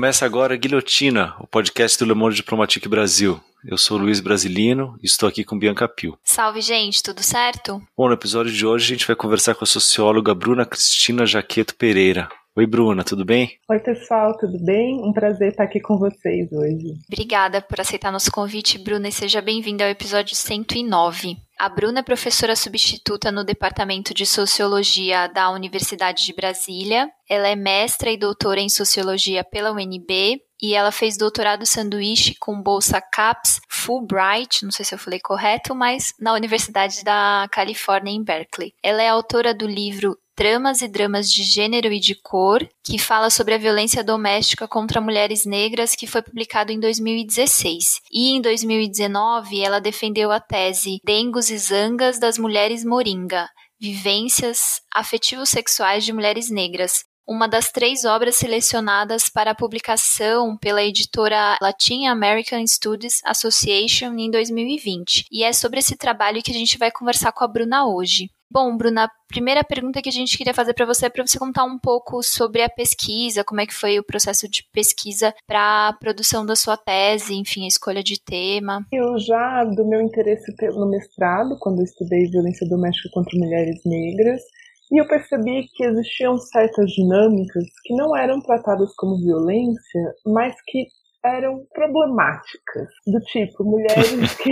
Começa agora Guilhotina, o podcast do Le Monde Diplomatique Brasil. Eu sou Luiz Brasilino e estou aqui com Bianca Pio. Salve, gente, tudo certo? Bom, no episódio de hoje a gente vai conversar com a socióloga Bruna Cristina Jaqueto Pereira. Oi, Bruna, tudo bem? Oi, pessoal, tudo bem? Um prazer estar aqui com vocês hoje. Obrigada por aceitar nosso convite, Bruna, e seja bem-vinda ao episódio 109. A Bruna é professora substituta no Departamento de Sociologia da Universidade de Brasília. Ela é mestra e doutora em Sociologia pela UNB e ela fez doutorado sanduíche com bolsa CAPS Fulbright, não sei se eu falei correto, mas na Universidade da Califórnia em Berkeley. Ela é autora do livro Tramas e Dramas de Gênero e de Cor, que fala sobre a violência doméstica contra mulheres negras, que foi publicado em 2016. E em 2019, ela defendeu a tese Dengos e Zangas das Mulheres Moringa, Vivências afetivos sexuais de mulheres negras, uma das três obras selecionadas para publicação pela editora Latin American Studies Association em 2020. E é sobre esse trabalho que a gente vai conversar com a Bruna hoje. Bom, Bruna, a primeira pergunta que a gente queria fazer para você é para você contar um pouco sobre a pesquisa, como é que foi o processo de pesquisa para a produção da sua tese, enfim, a escolha de tema. Eu já, do meu interesse no mestrado, quando eu estudei violência doméstica contra mulheres negras, e eu percebi que existiam certas dinâmicas que não eram tratadas como violência, mas que eram problemáticas, do tipo mulheres que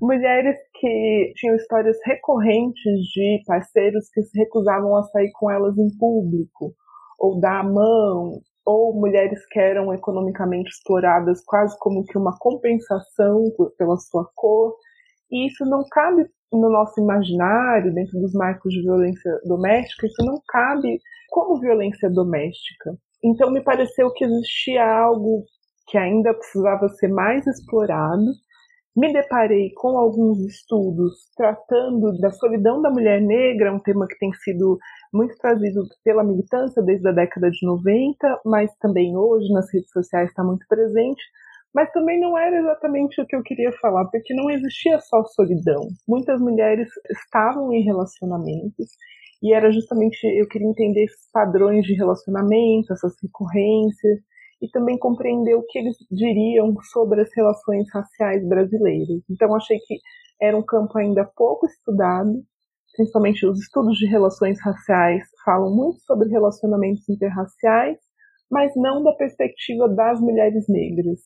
mulheres que tinham histórias recorrentes de parceiros que se recusavam a sair com elas em público, ou dar a mão, ou mulheres que eram economicamente exploradas quase como que uma compensação pela sua cor. E isso não cabe no nosso imaginário, dentro dos marcos de violência doméstica, isso não cabe como violência doméstica. Então me pareceu que existia algo que ainda precisava ser mais explorado me deparei com alguns estudos tratando da solidão da mulher negra, um tema que tem sido muito trazido pela militância desde a década de 90, mas também hoje nas redes sociais está muito presente. Mas também não era exatamente o que eu queria falar, porque não existia só solidão. Muitas mulheres estavam em relacionamentos e era justamente eu queria entender esses padrões de relacionamento, essas recorrências e também compreender o que eles diriam sobre as relações raciais brasileiras. Então, achei que era um campo ainda pouco estudado, principalmente os estudos de relações raciais falam muito sobre relacionamentos interraciais, mas não da perspectiva das mulheres negras.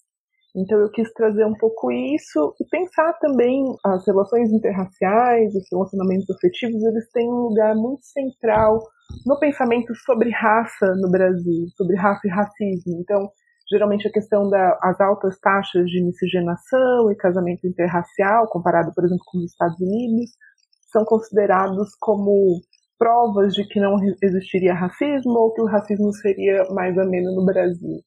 Então eu quis trazer um pouco isso e pensar também as relações interraciais, os relacionamentos afetivos, eles têm um lugar muito central no pensamento sobre raça no Brasil, sobre raça e racismo. Então, geralmente a questão das altas taxas de miscigenação e casamento interracial, comparado, por exemplo, com os Estados Unidos, são considerados como provas de que não existiria racismo ou que o racismo seria mais ameno no Brasil.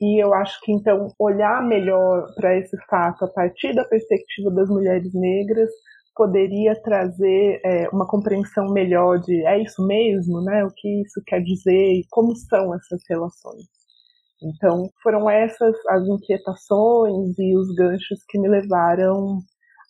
E eu acho que então olhar melhor para esse fato a partir da perspectiva das mulheres negras poderia trazer é, uma compreensão melhor de é isso mesmo, né? O que isso quer dizer e como são essas relações. Então, foram essas as inquietações e os ganchos que me levaram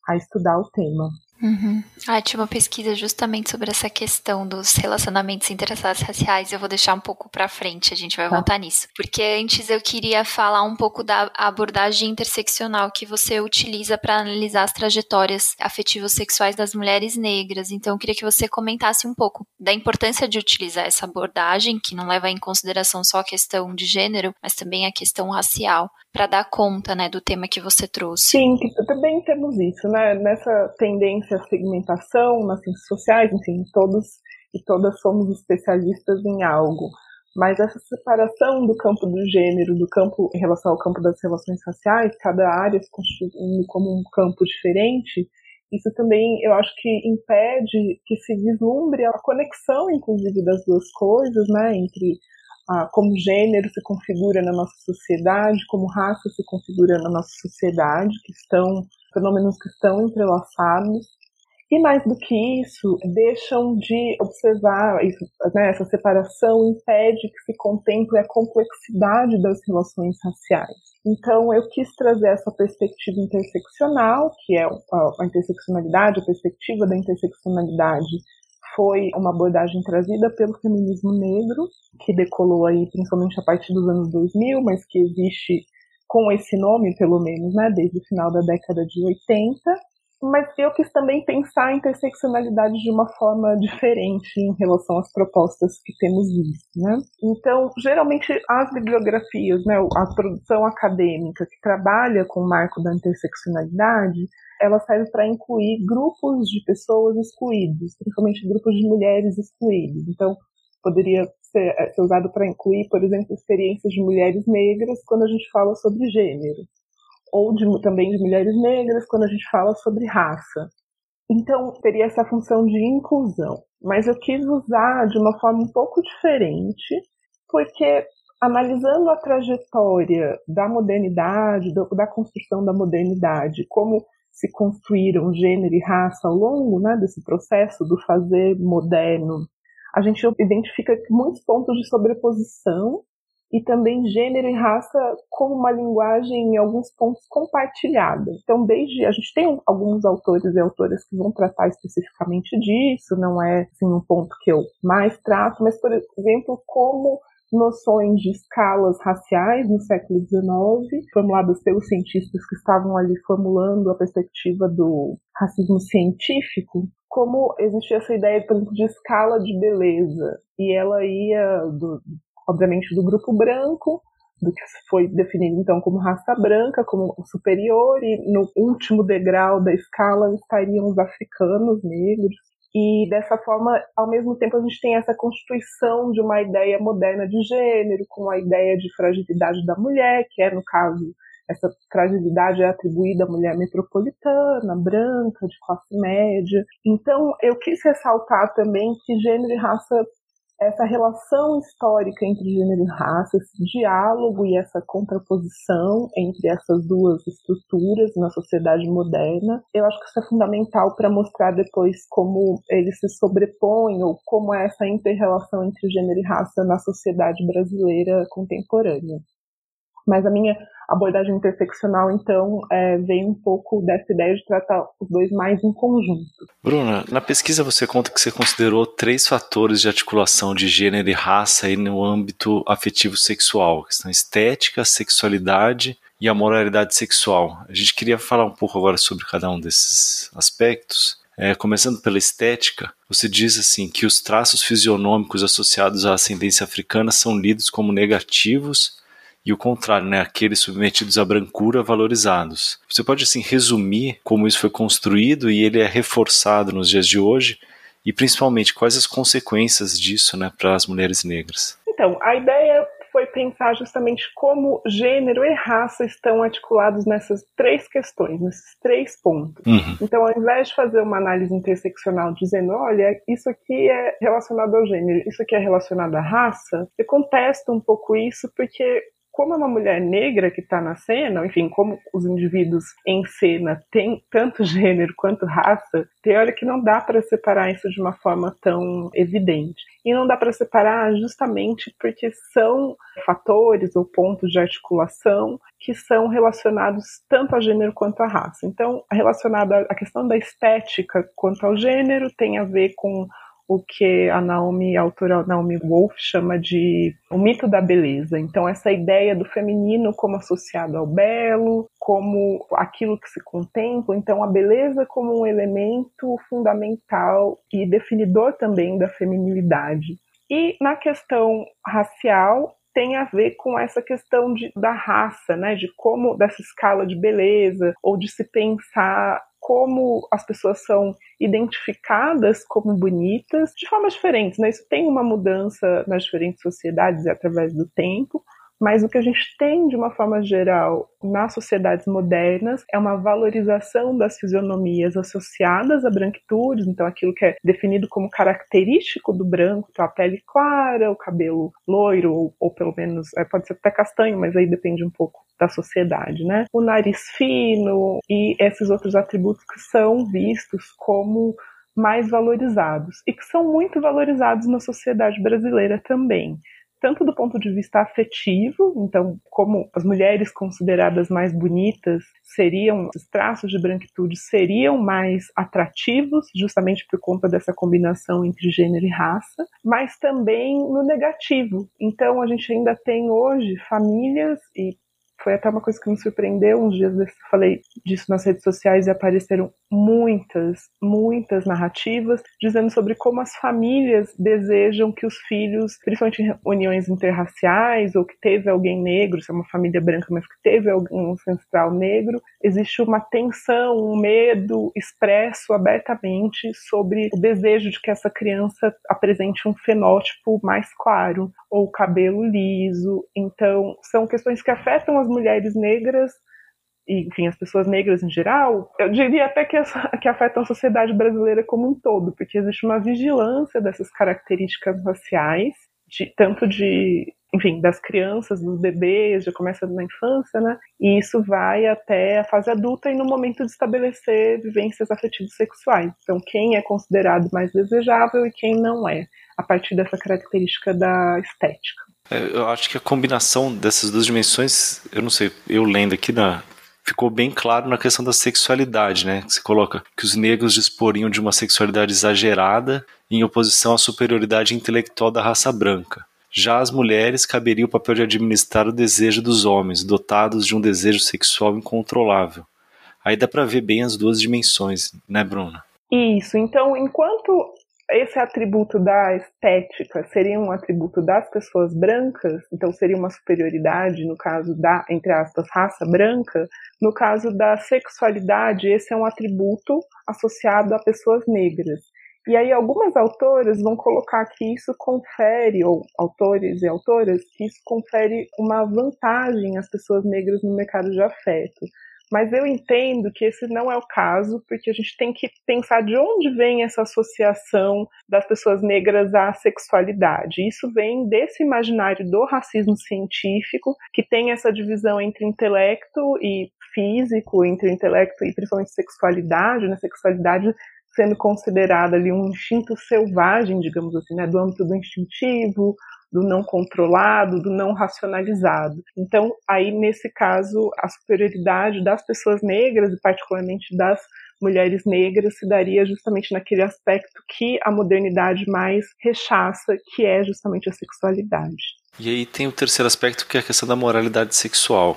a estudar o tema. Uhum. Ah, tinha uma pesquisa justamente sobre essa questão dos relacionamentos interessados raciais. Eu vou deixar um pouco para frente, a gente vai tá. voltar nisso. Porque antes eu queria falar um pouco da abordagem interseccional que você utiliza para analisar as trajetórias afetivos sexuais das mulheres negras. Então eu queria que você comentasse um pouco da importância de utilizar essa abordagem, que não leva em consideração só a questão de gênero, mas também a questão racial para dar conta, né, do tema que você trouxe. Sim, também temos isso, né, nessa tendência à segmentação nas ciências sociais, enfim, todos e todas somos especialistas em algo. Mas essa separação do campo do gênero, do campo em relação ao campo das relações raciais, cada área se constituindo como um campo diferente, isso também eu acho que impede que se vislumbre a conexão, inclusive, das duas coisas, né, entre ah, como gênero se configura na nossa sociedade, como raça se configura na nossa sociedade, que estão fenômenos que estão entrelaçados. E mais do que isso, deixam de observar isso, né, essa separação impede que se contemple a complexidade das relações raciais. Então, eu quis trazer essa perspectiva interseccional, que é a interseccionalidade, a perspectiva da interseccionalidade foi uma abordagem trazida pelo feminismo negro, que decolou aí principalmente a partir dos anos 2000, mas que existe com esse nome, pelo menos, né, desde o final da década de 80, mas eu quis também pensar a interseccionalidade de uma forma diferente em relação às propostas que temos visto, né? Então, geralmente as bibliografias, né, a produção acadêmica que trabalha com o marco da interseccionalidade, ela serve para incluir grupos de pessoas excluídas, principalmente grupos de mulheres excluídas. Então, poderia ser, eh, ser usado para incluir, por exemplo, experiências de mulheres negras quando a gente fala sobre gênero ou de, também de mulheres negras quando a gente fala sobre raça. Então, teria essa função de inclusão. Mas eu quis usar de uma forma um pouco diferente, porque analisando a trajetória da modernidade, do, da construção da modernidade, como se construíram gênero e raça ao longo né, desse processo do fazer moderno, a gente identifica muitos pontos de sobreposição e também gênero e raça como uma linguagem em alguns pontos compartilhada. Então, desde a gente tem alguns autores e autoras que vão tratar especificamente disso, não é assim, um ponto que eu mais trato, mas por exemplo, como noções de escalas raciais no século XIX, formuladas pelos cientistas que estavam ali formulando a perspectiva do racismo científico, como existia essa ideia, por exemplo, de escala de beleza, e ela ia do, obviamente, do grupo branco, do que foi definido então como raça branca, como superior, e no último degrau da escala estariam os africanos negros. E dessa forma, ao mesmo tempo, a gente tem essa constituição de uma ideia moderna de gênero, com a ideia de fragilidade da mulher, que é, no caso, essa fragilidade é atribuída à mulher metropolitana, branca, de classe média. Então, eu quis ressaltar também que gênero e raça essa relação histórica entre gênero e raça, esse diálogo e essa contraposição entre essas duas estruturas na sociedade moderna, eu acho que isso é fundamental para mostrar depois como eles se sobrepõem ou como é essa interrelação entre gênero e raça na sociedade brasileira contemporânea. Mas a minha abordagem interseccional, então, é, vem um pouco dessa ideia de tratar os dois mais em conjunto. Bruna, na pesquisa você conta que você considerou três fatores de articulação de gênero e raça aí no âmbito afetivo sexual, que são estética, sexualidade e a moralidade sexual. A gente queria falar um pouco agora sobre cada um desses aspectos. É, começando pela estética, você diz assim que os traços fisionômicos associados à ascendência africana são lidos como negativos e o contrário, né, aqueles submetidos à brancura valorizados. Você pode assim resumir como isso foi construído e ele é reforçado nos dias de hoje e principalmente quais as consequências disso, né, para as mulheres negras? Então, a ideia foi pensar justamente como gênero e raça estão articulados nessas três questões, nesses três pontos. Uhum. Então, ao invés de fazer uma análise interseccional dizendo, olha, isso aqui é relacionado ao gênero, isso aqui é relacionado à raça, eu contesto um pouco isso porque como é uma mulher negra que está na cena, enfim, como os indivíduos em cena têm tanto gênero quanto raça, tem hora que não dá para separar isso de uma forma tão evidente. E não dá para separar justamente porque são fatores ou pontos de articulação que são relacionados tanto a gênero quanto à raça. Então, relacionado à questão da estética quanto ao gênero tem a ver com o que a Naomi, a autora Naomi Wolf chama de o mito da beleza. Então essa ideia do feminino como associado ao belo, como aquilo que se contempla, então a beleza como um elemento fundamental e definidor também da feminilidade. E na questão racial, tem a ver com essa questão de, da raça, né, de como dessa escala de beleza ou de se pensar como as pessoas são identificadas como bonitas de formas diferentes, né? Isso tem uma mudança nas diferentes sociedades através do tempo, mas o que a gente tem, de uma forma geral, nas sociedades modernas é uma valorização das fisionomias associadas a branquitudes, então aquilo que é definido como característico do branco, então a pele clara, o cabelo loiro, ou, ou pelo menos é, pode ser até castanho, mas aí depende um pouco da sociedade, né? O nariz fino e esses outros atributos que são vistos como mais valorizados e que são muito valorizados na sociedade brasileira também tanto do ponto de vista afetivo, então, como as mulheres consideradas mais bonitas seriam, os traços de branquitude seriam mais atrativos, justamente por conta dessa combinação entre gênero e raça, mas também no negativo. Então, a gente ainda tem hoje famílias e foi até uma coisa que me surpreendeu uns dias desses, falei disso nas redes sociais e apareceram muitas, muitas narrativas dizendo sobre como as famílias desejam que os filhos, principalmente em uniões interraciais ou que teve alguém negro, se é uma família branca, mas que teve algum ancestral negro, existe uma tensão, um medo expresso abertamente sobre o desejo de que essa criança apresente um fenótipo mais claro ou cabelo liso. Então, são questões que afetam as mulheres negras e, enfim, as pessoas negras em geral, eu diria até que, essa, que afetam a sociedade brasileira como um todo, porque existe uma vigilância dessas características raciais, de, tanto de, enfim, das crianças, dos bebês, já começa na infância, né? E isso vai até a fase adulta e no momento de estabelecer vivências afetivas sexuais. Então, quem é considerado mais desejável e quem não é, a partir dessa característica da estética. É, eu acho que a combinação dessas duas dimensões, eu não sei, eu lendo aqui na, ficou bem claro na questão da sexualidade, né? Você coloca que os negros disporiam de uma sexualidade exagerada em oposição à superioridade intelectual da raça branca. Já as mulheres caberia o papel de administrar o desejo dos homens, dotados de um desejo sexual incontrolável. Aí dá para ver bem as duas dimensões, né, Bruna? Isso. Então, enquanto esse atributo da estética seria um atributo das pessoas brancas, então seria uma superioridade no caso da, entre aspas, raça branca. No caso da sexualidade, esse é um atributo associado a pessoas negras. E aí algumas autoras vão colocar que isso confere, ou autores e autoras, que isso confere uma vantagem às pessoas negras no mercado de afeto. Mas eu entendo que esse não é o caso, porque a gente tem que pensar de onde vem essa associação das pessoas negras à sexualidade. Isso vem desse imaginário do racismo científico, que tem essa divisão entre intelecto e físico, entre intelecto e principalmente sexualidade, né? Sexualidade sendo considerada ali um instinto selvagem, digamos assim, né? Do âmbito do instintivo, do não controlado, do não racionalizado. Então, aí nesse caso, a superioridade das pessoas negras, e particularmente das mulheres negras, se daria justamente naquele aspecto que a modernidade mais rechaça, que é justamente a sexualidade. E aí tem o terceiro aspecto, que é a questão da moralidade sexual.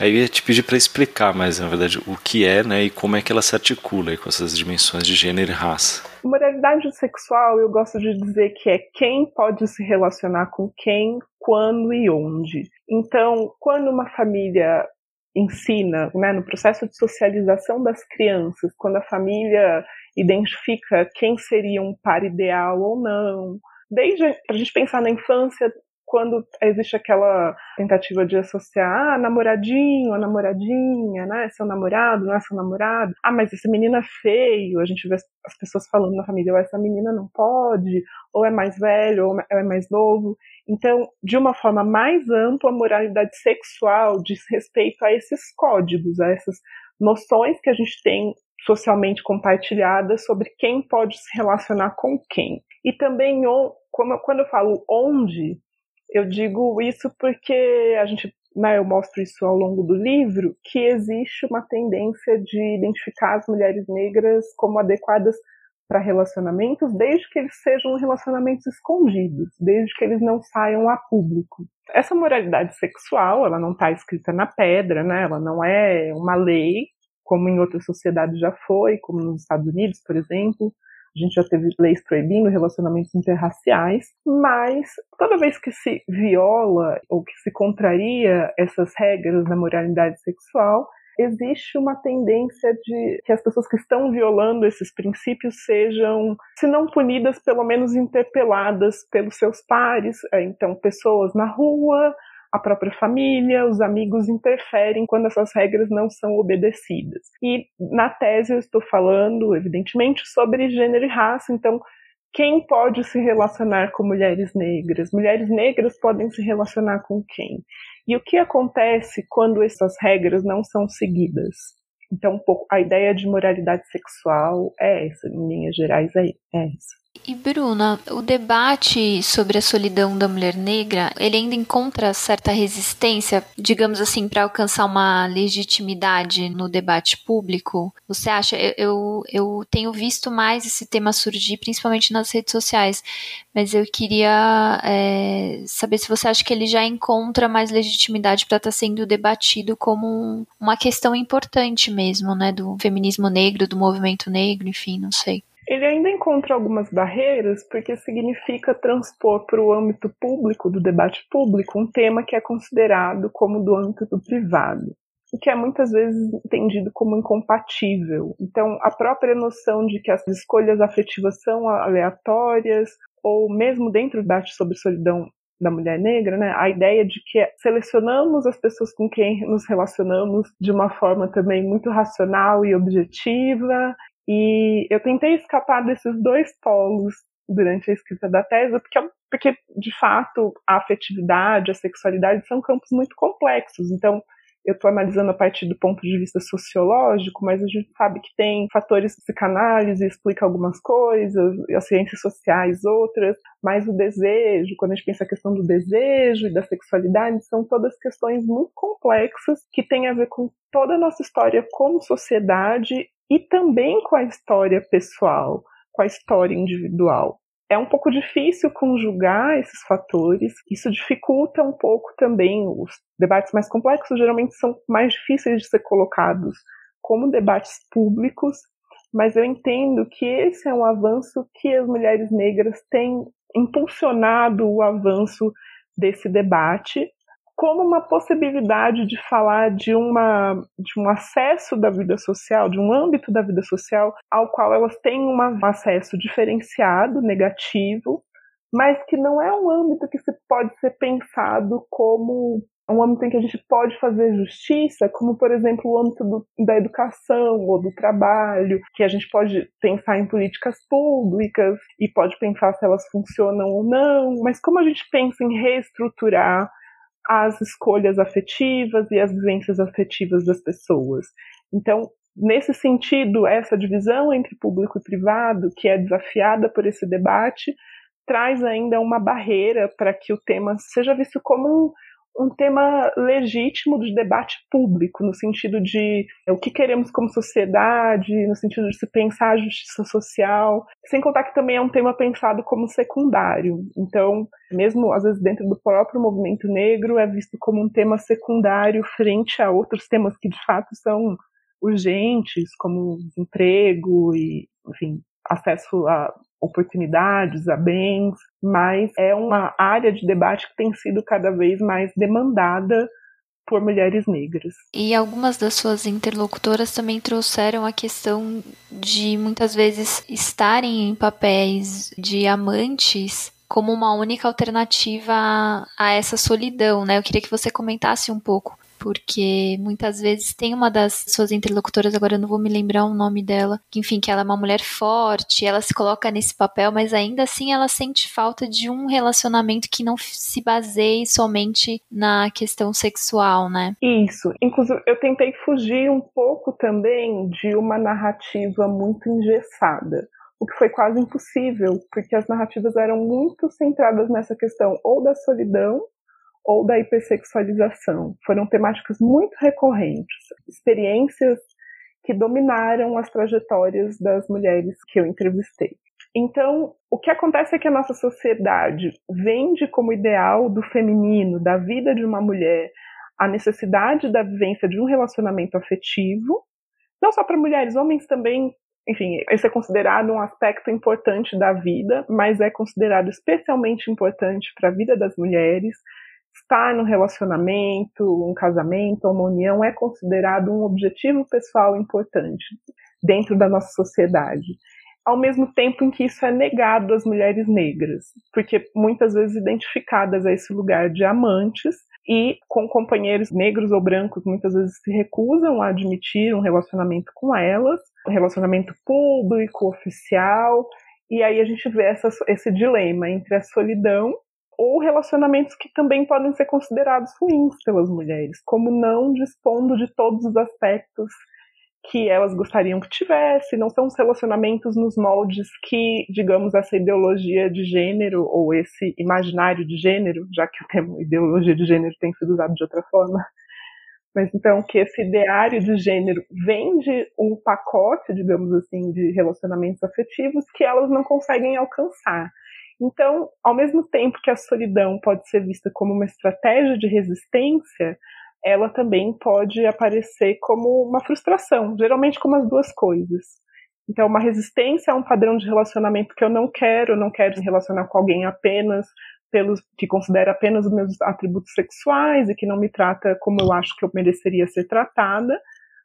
Aí eu te pedir para explicar mais, na verdade, o que é né, e como é que ela se articula com essas dimensões de gênero e raça. Moralidade sexual, eu gosto de dizer que é quem pode se relacionar com quem, quando e onde. Então, quando uma família ensina, né, no processo de socialização das crianças, quando a família identifica quem seria um par ideal ou não, desde a gente pensar na infância, quando existe aquela tentativa de associar ah, namoradinho, namoradinha, né? Seu namorado, não é seu namorado. Ah, mas esse menino é feio. A gente vê as pessoas falando na família, ou essa menina não pode, ou é mais velho, ou é mais novo. Então, de uma forma mais ampla, a moralidade sexual diz respeito a esses códigos, a essas noções que a gente tem socialmente compartilhadas sobre quem pode se relacionar com quem. E também, quando eu falo onde, eu digo isso porque a gente, né, eu mostro isso ao longo do livro, que existe uma tendência de identificar as mulheres negras como adequadas para relacionamentos, desde que eles sejam relacionamentos escondidos, desde que eles não saiam a público. Essa moralidade sexual, ela não está escrita na pedra, né? Ela não é uma lei, como em outras sociedades já foi, como nos Estados Unidos, por exemplo. A gente já teve leis proibindo relacionamentos interraciais, mas toda vez que se viola ou que se contraria essas regras da moralidade sexual, existe uma tendência de que as pessoas que estão violando esses princípios sejam, se não punidas, pelo menos interpeladas pelos seus pares, é, então pessoas na rua, a própria família, os amigos interferem quando essas regras não são obedecidas. E na tese eu estou falando, evidentemente, sobre gênero e raça, então quem pode se relacionar com mulheres negras? Mulheres negras podem se relacionar com quem? E o que acontece quando essas regras não são seguidas? Então, a ideia de moralidade sexual é essa, em linhas gerais, é, é essa. E Bruna, o debate sobre a solidão da mulher negra, ele ainda encontra certa resistência, digamos assim, para alcançar uma legitimidade no debate público? Você acha? Eu, eu, eu, tenho visto mais esse tema surgir, principalmente nas redes sociais, mas eu queria é, saber se você acha que ele já encontra mais legitimidade para estar tá sendo debatido como uma questão importante mesmo, né, do feminismo negro, do movimento negro, enfim, não sei. Ele ainda encontra algumas barreiras porque significa transpor para o âmbito público, do debate público, um tema que é considerado como do âmbito do privado, o que é muitas vezes entendido como incompatível. Então, a própria noção de que as escolhas afetivas são aleatórias, ou mesmo dentro do debate sobre solidão da mulher negra, né, a ideia de que selecionamos as pessoas com quem nos relacionamos de uma forma também muito racional e objetiva e eu tentei escapar desses dois polos durante a escrita da tese, porque, porque de fato a afetividade, a sexualidade são campos muito complexos. Então, eu estou analisando a partir do ponto de vista sociológico, mas a gente sabe que tem fatores psicanálise, explica algumas coisas, as ciências sociais outras, mas o desejo, quando a gente pensa a questão do desejo e da sexualidade, são todas questões muito complexas que têm a ver com toda a nossa história como sociedade e também com a história pessoal, com a história individual. É um pouco difícil conjugar esses fatores, isso dificulta um pouco também os debates mais complexos, geralmente são mais difíceis de ser colocados como debates públicos, mas eu entendo que esse é um avanço que as mulheres negras têm impulsionado o avanço desse debate como uma possibilidade de falar de, uma, de um acesso da vida social, de um âmbito da vida social ao qual elas têm um acesso diferenciado, negativo, mas que não é um âmbito que se pode ser pensado como um âmbito em que a gente pode fazer justiça, como por exemplo o âmbito do, da educação ou do trabalho, que a gente pode pensar em políticas públicas e pode pensar se elas funcionam ou não, mas como a gente pensa em reestruturar as escolhas afetivas e as vivências afetivas das pessoas. Então, nesse sentido, essa divisão entre público e privado, que é desafiada por esse debate, traz ainda uma barreira para que o tema seja visto como um, tema legítimo de debate público, no sentido de é, o que queremos como sociedade, no sentido de se pensar a justiça social, sem contar que também é um tema pensado como secundário. Então, mesmo às vezes dentro do próprio movimento negro, é visto como um tema secundário frente a outros temas que de fato são urgentes, como desemprego e, enfim, acesso a oportunidades, a bens, mas é uma área de debate que tem sido cada vez mais demandada por mulheres negras. E algumas das suas interlocutoras também trouxeram a questão de muitas vezes estarem em papéis de amantes como uma única alternativa a essa solidão, né? Eu queria que você comentasse um pouco porque muitas vezes tem uma das suas interlocutoras, agora eu não vou me lembrar o nome dela, que enfim, que ela é uma mulher forte, ela se coloca nesse papel, mas ainda assim ela sente falta de um relacionamento que não se baseie somente na questão sexual, né? Isso. Inclusive, eu tentei fugir um pouco também de uma narrativa muito engessada o que foi quase impossível, porque as narrativas eram muito centradas nessa questão ou da solidão ou da hipersexualização. Foram temáticas muito recorrentes, experiências que dominaram as trajetórias das mulheres que eu entrevistei. Então, o que acontece é que a nossa sociedade vende como ideal do feminino, da vida de uma mulher, a necessidade da vivência de um relacionamento afetivo, não só para mulheres, homens também, enfim, esse é considerado um aspecto importante da vida, mas é considerado especialmente importante para a vida das mulheres, estar no relacionamento, um casamento, uma união é considerado um objetivo pessoal importante dentro da nossa sociedade. Ao mesmo tempo em que isso é negado às mulheres negras, porque muitas vezes identificadas a esse lugar de amantes e com companheiros negros ou brancos muitas vezes se recusam a admitir um relacionamento com elas, um relacionamento público, oficial, e aí a gente vê essa, esse dilema entre a solidão ou relacionamentos que também podem ser considerados ruins pelas mulheres, como não dispondo de todos os aspectos que elas gostariam que tivesse, não são os relacionamentos nos moldes que, digamos, essa ideologia de gênero ou esse imaginário de gênero, já que o termo ideologia de gênero tem sido usado de outra forma, mas então que esse ideário de gênero vende um pacote, digamos assim, de relacionamentos afetivos que elas não conseguem alcançar. Então, ao mesmo tempo que a solidão pode ser vista como uma estratégia de resistência, ela também pode aparecer como uma frustração, geralmente como as duas coisas. Então, uma resistência a um padrão de relacionamento que eu não quero, eu não quero me relacionar com alguém apenas pelos que considera apenas os meus atributos sexuais e que não me trata como eu acho que eu mereceria ser tratada,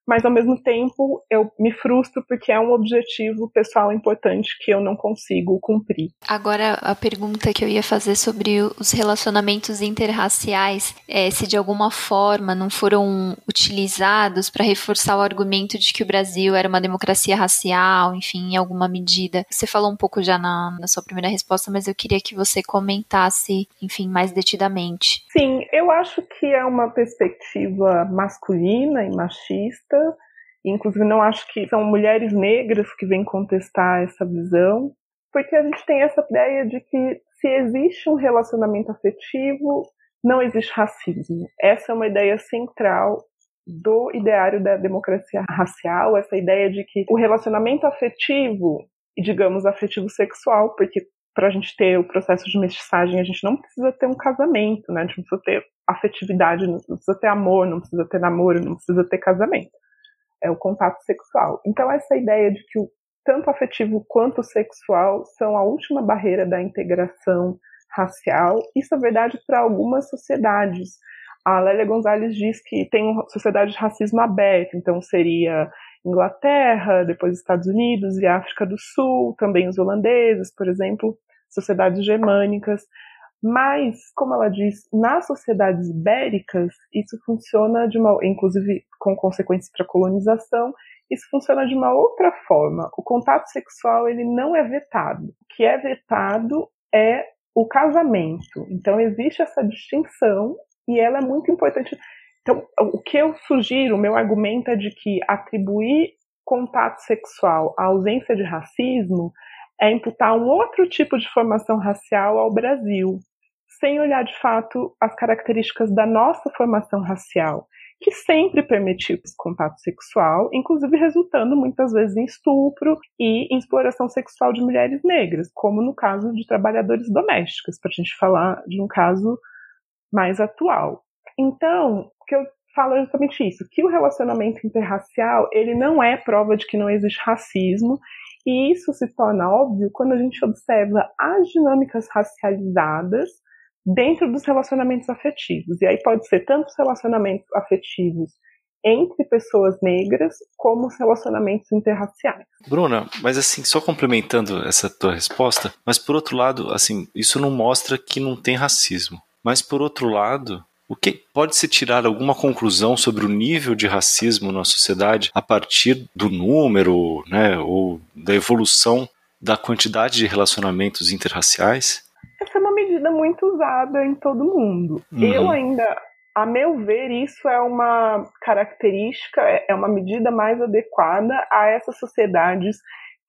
mas ao mesmo tempo eu me frustro porque é um objetivo pessoal importante que eu não consigo cumprir. Agora, a pergunta que eu ia fazer sobre os relacionamentos interraciais, é, se de alguma forma não foram utilizados para reforçar o argumento de que o Brasil era uma democracia racial, enfim, em alguma medida. Você falou um pouco já na, na sua primeira resposta, mas eu queria que você comentasse, enfim, mais detidamente. Sim, eu acho que é uma perspectiva masculina e machista Inclusive, não acho que são mulheres negras que vêm contestar essa visão, porque a gente tem essa ideia de que se existe um relacionamento afetivo, não existe racismo. Essa é uma ideia central do ideário da democracia racial, essa ideia de que o relacionamento afetivo, digamos afetivo sexual, porque para a gente ter o processo de mestiçagem, a gente não precisa ter um casamento, né? A gente não precisa ter afetividade, não precisa ter amor, não precisa ter namoro, não precisa ter casamento é o contato sexual. Então, essa ideia de que o tanto afetivo quanto sexual são a última barreira da integração racial, isso é verdade para algumas sociedades. A Lélia Gonzalez diz que tem uma sociedade de racismo aberto, então seria Inglaterra, depois Estados Unidos e África do Sul, também os holandeses, por exemplo, sociedades germânicas. Mas, como ela diz, nas sociedades ibéricas, isso funciona de uma, inclusive com consequências para a colonização, isso funciona de uma outra forma. O contato sexual ele não é vetado. O que é vetado é o casamento. Então existe essa distinção e ela é muito importante. Então, o que eu sugiro, o meu argumento é de que atribuir contato sexual à ausência de racismo é imputar um outro tipo de formação racial ao Brasil, sem olhar de fato as características da nossa formação racial, que sempre permitiu contato sexual, inclusive resultando muitas vezes em estupro e em exploração sexual de mulheres negras, como no caso de trabalhadores domésticos, para a gente falar de um caso mais atual. Então, o que eu falo é justamente isso, que o relacionamento interracial, ele não é prova de que não existe racismo e isso se torna óbvio quando a gente observa as dinâmicas racializadas dentro dos relacionamentos afetivos. E aí pode ser tanto os relacionamentos afetivos entre pessoas negras como os relacionamentos interraciais. Bruna, mas assim, só complementando essa tua resposta, mas por outro lado, assim, isso não mostra que não tem racismo. Mas por outro lado, o que pode-se tirar alguma conclusão sobre o nível de racismo na sociedade a partir do número, né, ou da evolução da quantidade de relacionamentos interraciais? Essa é uma medida muito usada em todo mundo. Uhum. Eu ainda, a meu ver, isso é uma característica, é uma medida mais adequada a essas sociedades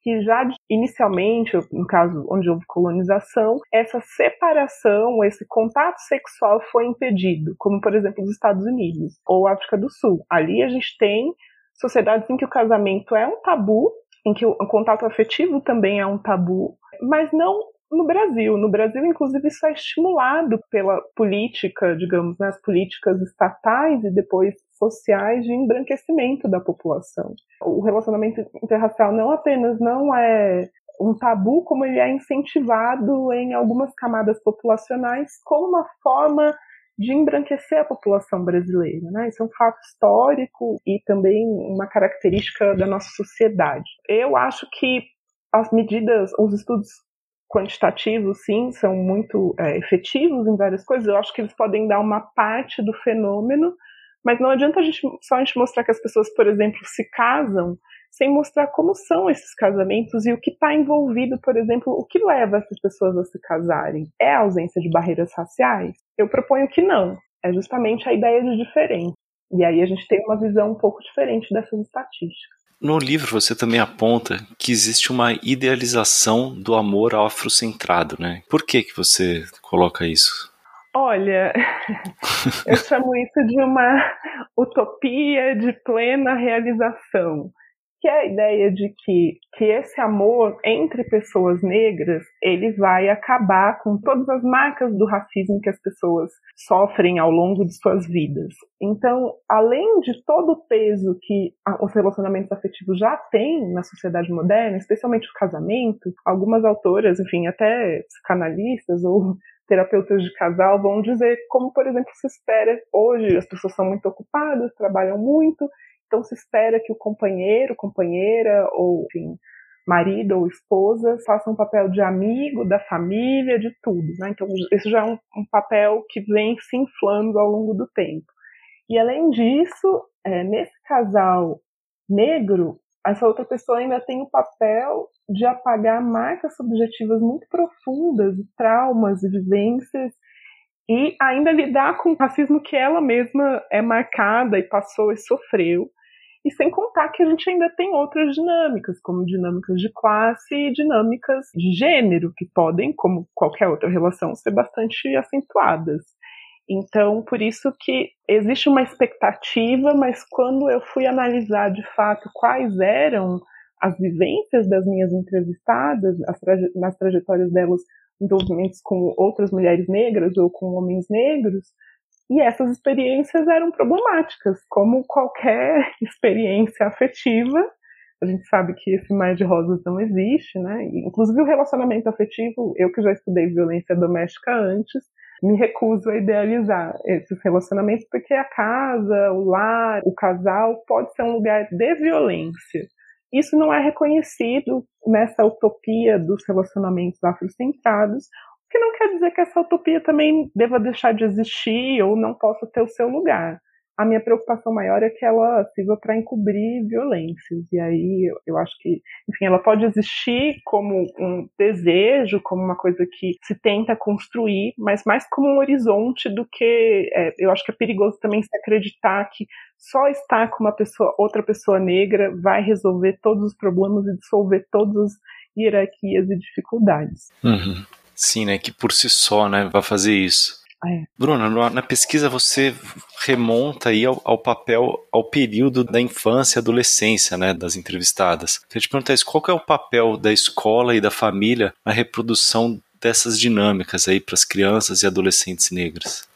que já inicialmente, no caso onde houve colonização, essa separação, esse contato sexual foi impedido, como por exemplo os Estados Unidos ou África do Sul. Ali a gente tem sociedades em que o casamento é um tabu, em que o contato afetivo também é um tabu, mas não no Brasil. No Brasil, inclusive, isso é estimulado pela política, digamos, né, as políticas estatais e depois sociais de embranquecimento da população. O relacionamento interracial não apenas não é um tabu, como ele é incentivado em algumas camadas populacionais como uma forma de embranquecer a população brasileira. Né? Isso é um fato histórico e também uma característica da nossa sociedade. Eu acho que as medidas, os estudos quantitativos, sim, são muito é, efetivos em várias coisas. Eu acho que eles podem dar uma parte do fenômeno, mas não adianta a gente, só a gente mostrar que as pessoas, por exemplo, se casam sem mostrar como são esses casamentos e o que está envolvido, por exemplo, o que leva essas pessoas a se casarem. É a ausência de barreiras raciais? Eu proponho que não. É justamente a ideia de diferença. E aí a gente tem uma visão um pouco diferente dessas estatísticas. No livro você também aponta que existe uma idealização do amor afrocentrado, né? Por que que você coloca isso? Olha, eu chamo isso de uma utopia de plena realização que é a ideia de que, que esse amor entre pessoas negras ele vai acabar com todas as marcas do racismo que as pessoas sofrem ao longo de suas vidas. Então, além de todo o peso que os relacionamentos afetivos já têm na sociedade moderna, especialmente o casamento, algumas autoras, enfim, até psicanalistas ou terapeutas de casal vão dizer como, por exemplo, se espera hoje, as pessoas são muito ocupadas, trabalham muito, então se espera que o companheiro, companheira ou enfim, marido ou esposa façam um papel de amigo, da família, de tudo. Né? Então isso já é um, um, papel que vem se inflando ao longo do tempo. E além disso, é, nesse casal negro, essa outra pessoa ainda tem o papel de apagar marcas subjetivas muito profundas, traumas vivências e ainda lidar com o racismo que ela mesma é marcada e passou e sofreu. E sem contar que a gente ainda tem outras dinâmicas, como dinâmicas de classe e dinâmicas de gênero, que podem, como qualquer outra relação, ser bastante acentuadas. Então, por isso que existe uma expectativa, mas quando eu fui analisar de fato quais eram as vivências das minhas entrevistadas, traje nas trajetórias delas, envolvimentos com outras mulheres negras ou com homens negros, e essas experiências eram problemáticas, como qualquer experiência afetiva. A gente sabe que esse mar de rosas não existe, né? Inclusive o relacionamento afetivo, eu que já estudei violência doméstica antes, me recuso a idealizar esses relacionamentos porque a casa, o lar, o casal pode ser um lugar de violência. Isso não é reconhecido nessa utopia dos relacionamentos afrocentrados, o que não quer dizer que essa utopia também deva deixar de existir ou não possa ter o seu lugar. A minha preocupação maior é que ela sirva para encobrir violências. E aí eu acho que, enfim, ela pode existir como um desejo, como uma coisa que se tenta construir, mas mais como um horizonte do que. É, eu acho que é perigoso também se acreditar que só estar com uma pessoa, outra pessoa negra, vai resolver todos os problemas e dissolver todas as hierarquias e dificuldades. Uhum. Sim, né? Que por si só, né, vai fazer isso. É. Bruna, na pesquisa você remonta aí ao, ao, papel, ao período da infância e adolescência, né, das entrevistadas. Queria te perguntar isso, qual é o papel da escola e da família na reprodução dessas dinâmicas aí para as crianças e adolescentes negras?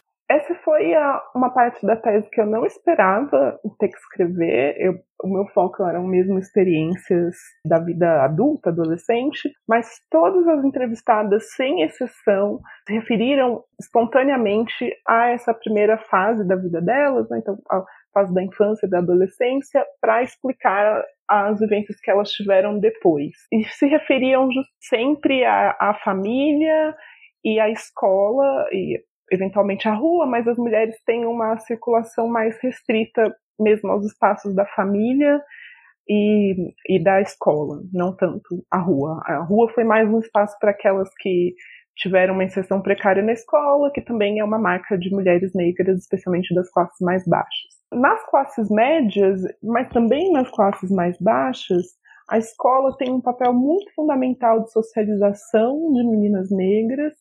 Foi a, uma parte da tese que eu não esperava ter que escrever. Eu, o meu foco eram mesmo experiências da vida adulta, adolescente, mas todas as entrevistadas, sem exceção, se referiram espontaneamente a essa primeira fase da vida delas, né? então a fase da infância da adolescência, para explicar as vivências que elas tiveram depois. E se referiam sempre à, à família e à escola, e eventualmente à rua, mas as mulheres têm uma circulação mais restrita mesmo aos espaços da família e, e da escola, não tanto a rua. A rua foi mais um espaço para aquelas que tiveram uma inserção precária na escola, que também é uma marca de mulheres negras, especialmente das classes mais baixas. Nas classes médias, mas também nas classes mais baixas, a escola tem um papel muito fundamental de socialização de meninas negras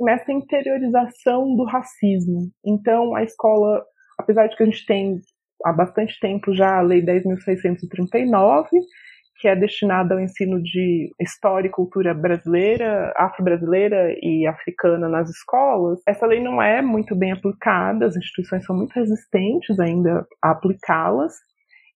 nessa interiorização do racismo. Então, a escola, apesar de que a gente tem há bastante tempo já a Lei 10.639, que é destinada ao ensino de história e cultura brasileira, afro-brasileira e africana nas escolas, essa lei não é muito bem aplicada, as instituições são muito resistentes ainda a aplicá-las,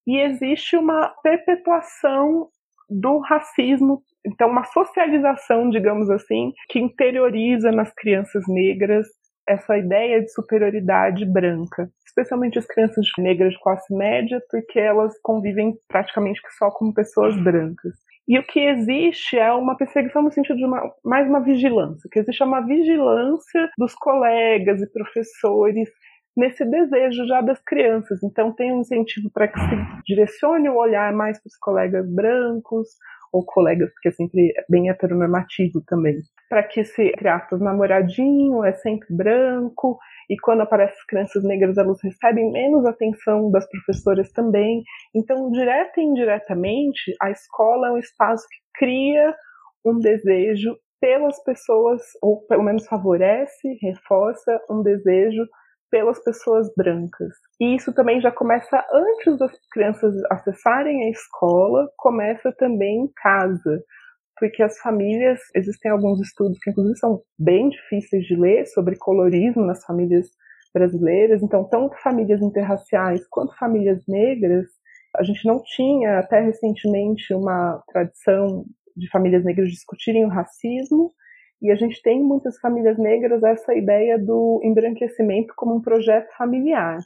e existe uma perpetuação do racismo então, uma socialização, digamos assim, que interioriza nas crianças negras essa ideia de superioridade branca, especialmente as crianças negras de classe média, porque elas convivem praticamente só como pessoas brancas. E o que existe é uma perseguição no sentido de uma, mais uma vigilância, que existe uma vigilância dos colegas e professores nesse desejo já das crianças. Então tem um incentivo para que se direcione o olhar mais para os colegas brancos, ou colegas, porque é sempre bem heteronormativo também. Para que entre aspas, namoradinho é sempre branco, e quando aparecem as crianças negras, elas recebem menos atenção das professoras também. Então, direta e indiretamente, a escola é um espaço que cria um desejo pelas pessoas, ou pelo menos favorece, reforça um desejo pelas pessoas brancas. E isso também já começa antes das crianças acessarem a escola, começa também em casa. Porque as famílias, existem alguns estudos que inclusive são bem difíceis de ler sobre colorismo nas famílias brasileiras, então tanto famílias interraciais quanto famílias negras, a gente não tinha até recentemente uma tradição de famílias negras discutirem o racismo, e a gente tem em muitas famílias negras essa ideia do embranquecimento como um projeto familiar.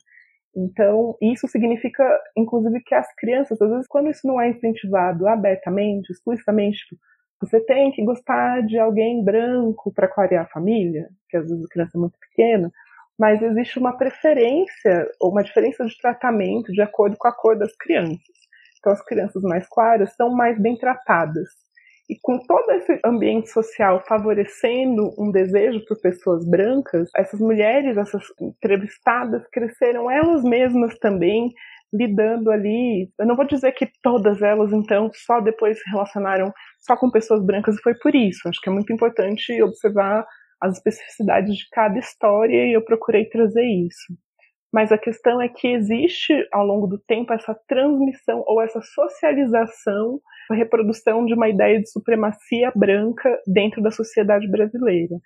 Então, isso significa, inclusive, que as crianças, às vezes, quando isso não é incentivado abertamente, explicitamente, tipo, você tem que gostar de alguém branco para clarear a família, que às vezes a criança é muito pequena, mas existe uma preferência ou uma diferença de tratamento de acordo com a cor das crianças. Então, as crianças mais claras são mais bem tratadas. E com todo esse ambiente social favorecendo um desejo por pessoas brancas, essas mulheres, essas entrevistadas, cresceram elas mesmas também lidando ali. Eu não vou dizer que todas elas, então, só depois se relacionaram só com pessoas brancas e foi por isso. Acho que é muito importante observar as especificidades de cada história e eu procurei trazer isso. Mas a questão é que existe ao longo do tempo essa transmissão ou essa socialização, reprodução de uma ideia de supremacia branca dentro da sociedade brasileira.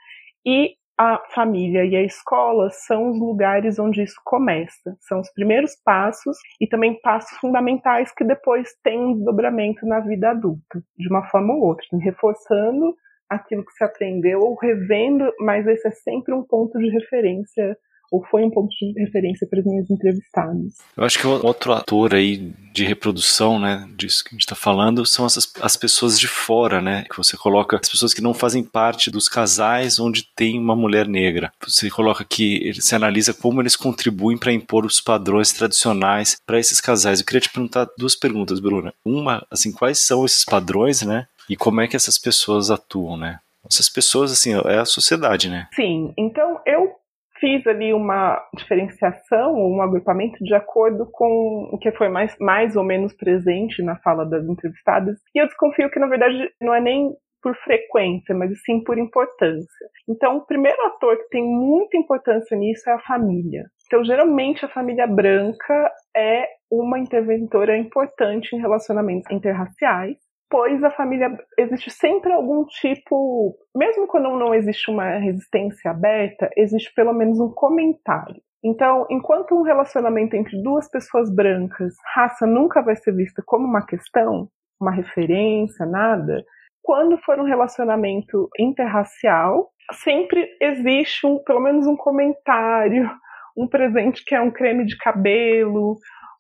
E a família e a escola são os lugares onde isso começa, são os primeiros passos e também passos fundamentais que depois têm um desdobramento na vida adulta, de uma forma ou outra, reforçando aquilo que se aprendeu ou revendo, mas esse é sempre um ponto de referência ou foi um ponto de referência para as minhas entrevistadas. Eu acho que outro ator aí de reprodução, né, disso que a gente está falando, são essas, as pessoas de fora, né, que você coloca, as pessoas que não fazem parte dos casais onde tem uma mulher negra. Você coloca que você analisa como eles contribuem para impor os padrões tradicionais para esses casais. Eu queria te perguntar duas perguntas, Bruna. Uma, assim, quais são esses padrões, né, e como é que essas pessoas atuam, né? Essas pessoas, assim, é a sociedade, né? Sim, então eu fiz ali uma diferenciação, um agrupamento de acordo com o que foi mais, mais ou menos presente na fala das entrevistadas. E eu desconfio que, na verdade, não é nem por frequência, mas sim por importância. Então, o primeiro ator que tem muita importância nisso é a família. Então, geralmente, a família branca é uma interventora importante em relacionamentos interraciais pois a família existe sempre algum tipo, mesmo quando não existe uma resistência aberta, existe pelo menos um comentário. Então, enquanto um relacionamento entre duas pessoas brancas, raça nunca vai ser vista como uma questão, uma referência, nada, quando for um relacionamento interracial, sempre existe um, pelo menos um comentário, um presente que é um creme de cabelo,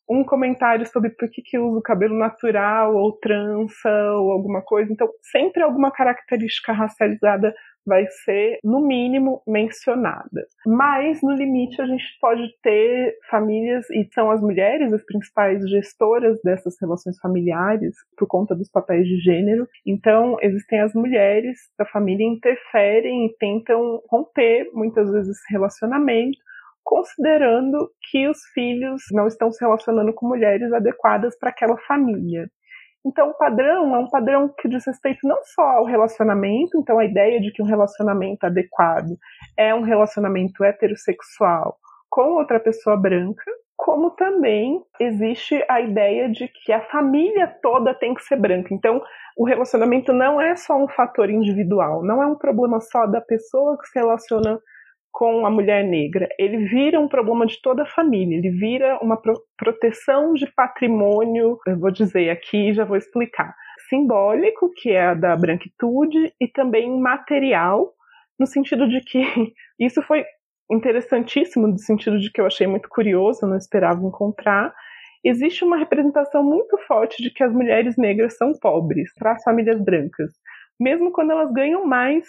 um comentário sobre por que, que uso cabelo natural ou trança ou alguma coisa. Então, sempre alguma característica racializada vai ser, no mínimo, mencionada. Mas, no limite, a gente pode ter famílias, e são as mulheres as principais gestoras dessas relações familiares, por conta dos papéis de gênero. Então, existem as mulheres da família interferem e tentam romper, muitas vezes, esse relacionamento considerando que os filhos não estão se relacionando com mulheres adequadas para aquela família. Então, o padrão é um padrão que diz respeito não só ao relacionamento, então a ideia de que um relacionamento adequado é um relacionamento heterossexual com outra pessoa branca, como também existe a ideia de que a família toda tem que ser branca. Então, o relacionamento não é só um fator individual, não é um problema só da pessoa que se relaciona com a mulher negra, ele vira um problema de toda a família, ele vira uma pro proteção de patrimônio, eu vou dizer aqui, já vou explicar, simbólico, que é a da branquitude, e também material, no sentido de que isso foi interessantíssimo, no sentido de que eu achei muito curioso, não esperava encontrar. Existe uma representação muito forte de que as mulheres negras são pobres para as famílias brancas, mesmo quando elas ganham mais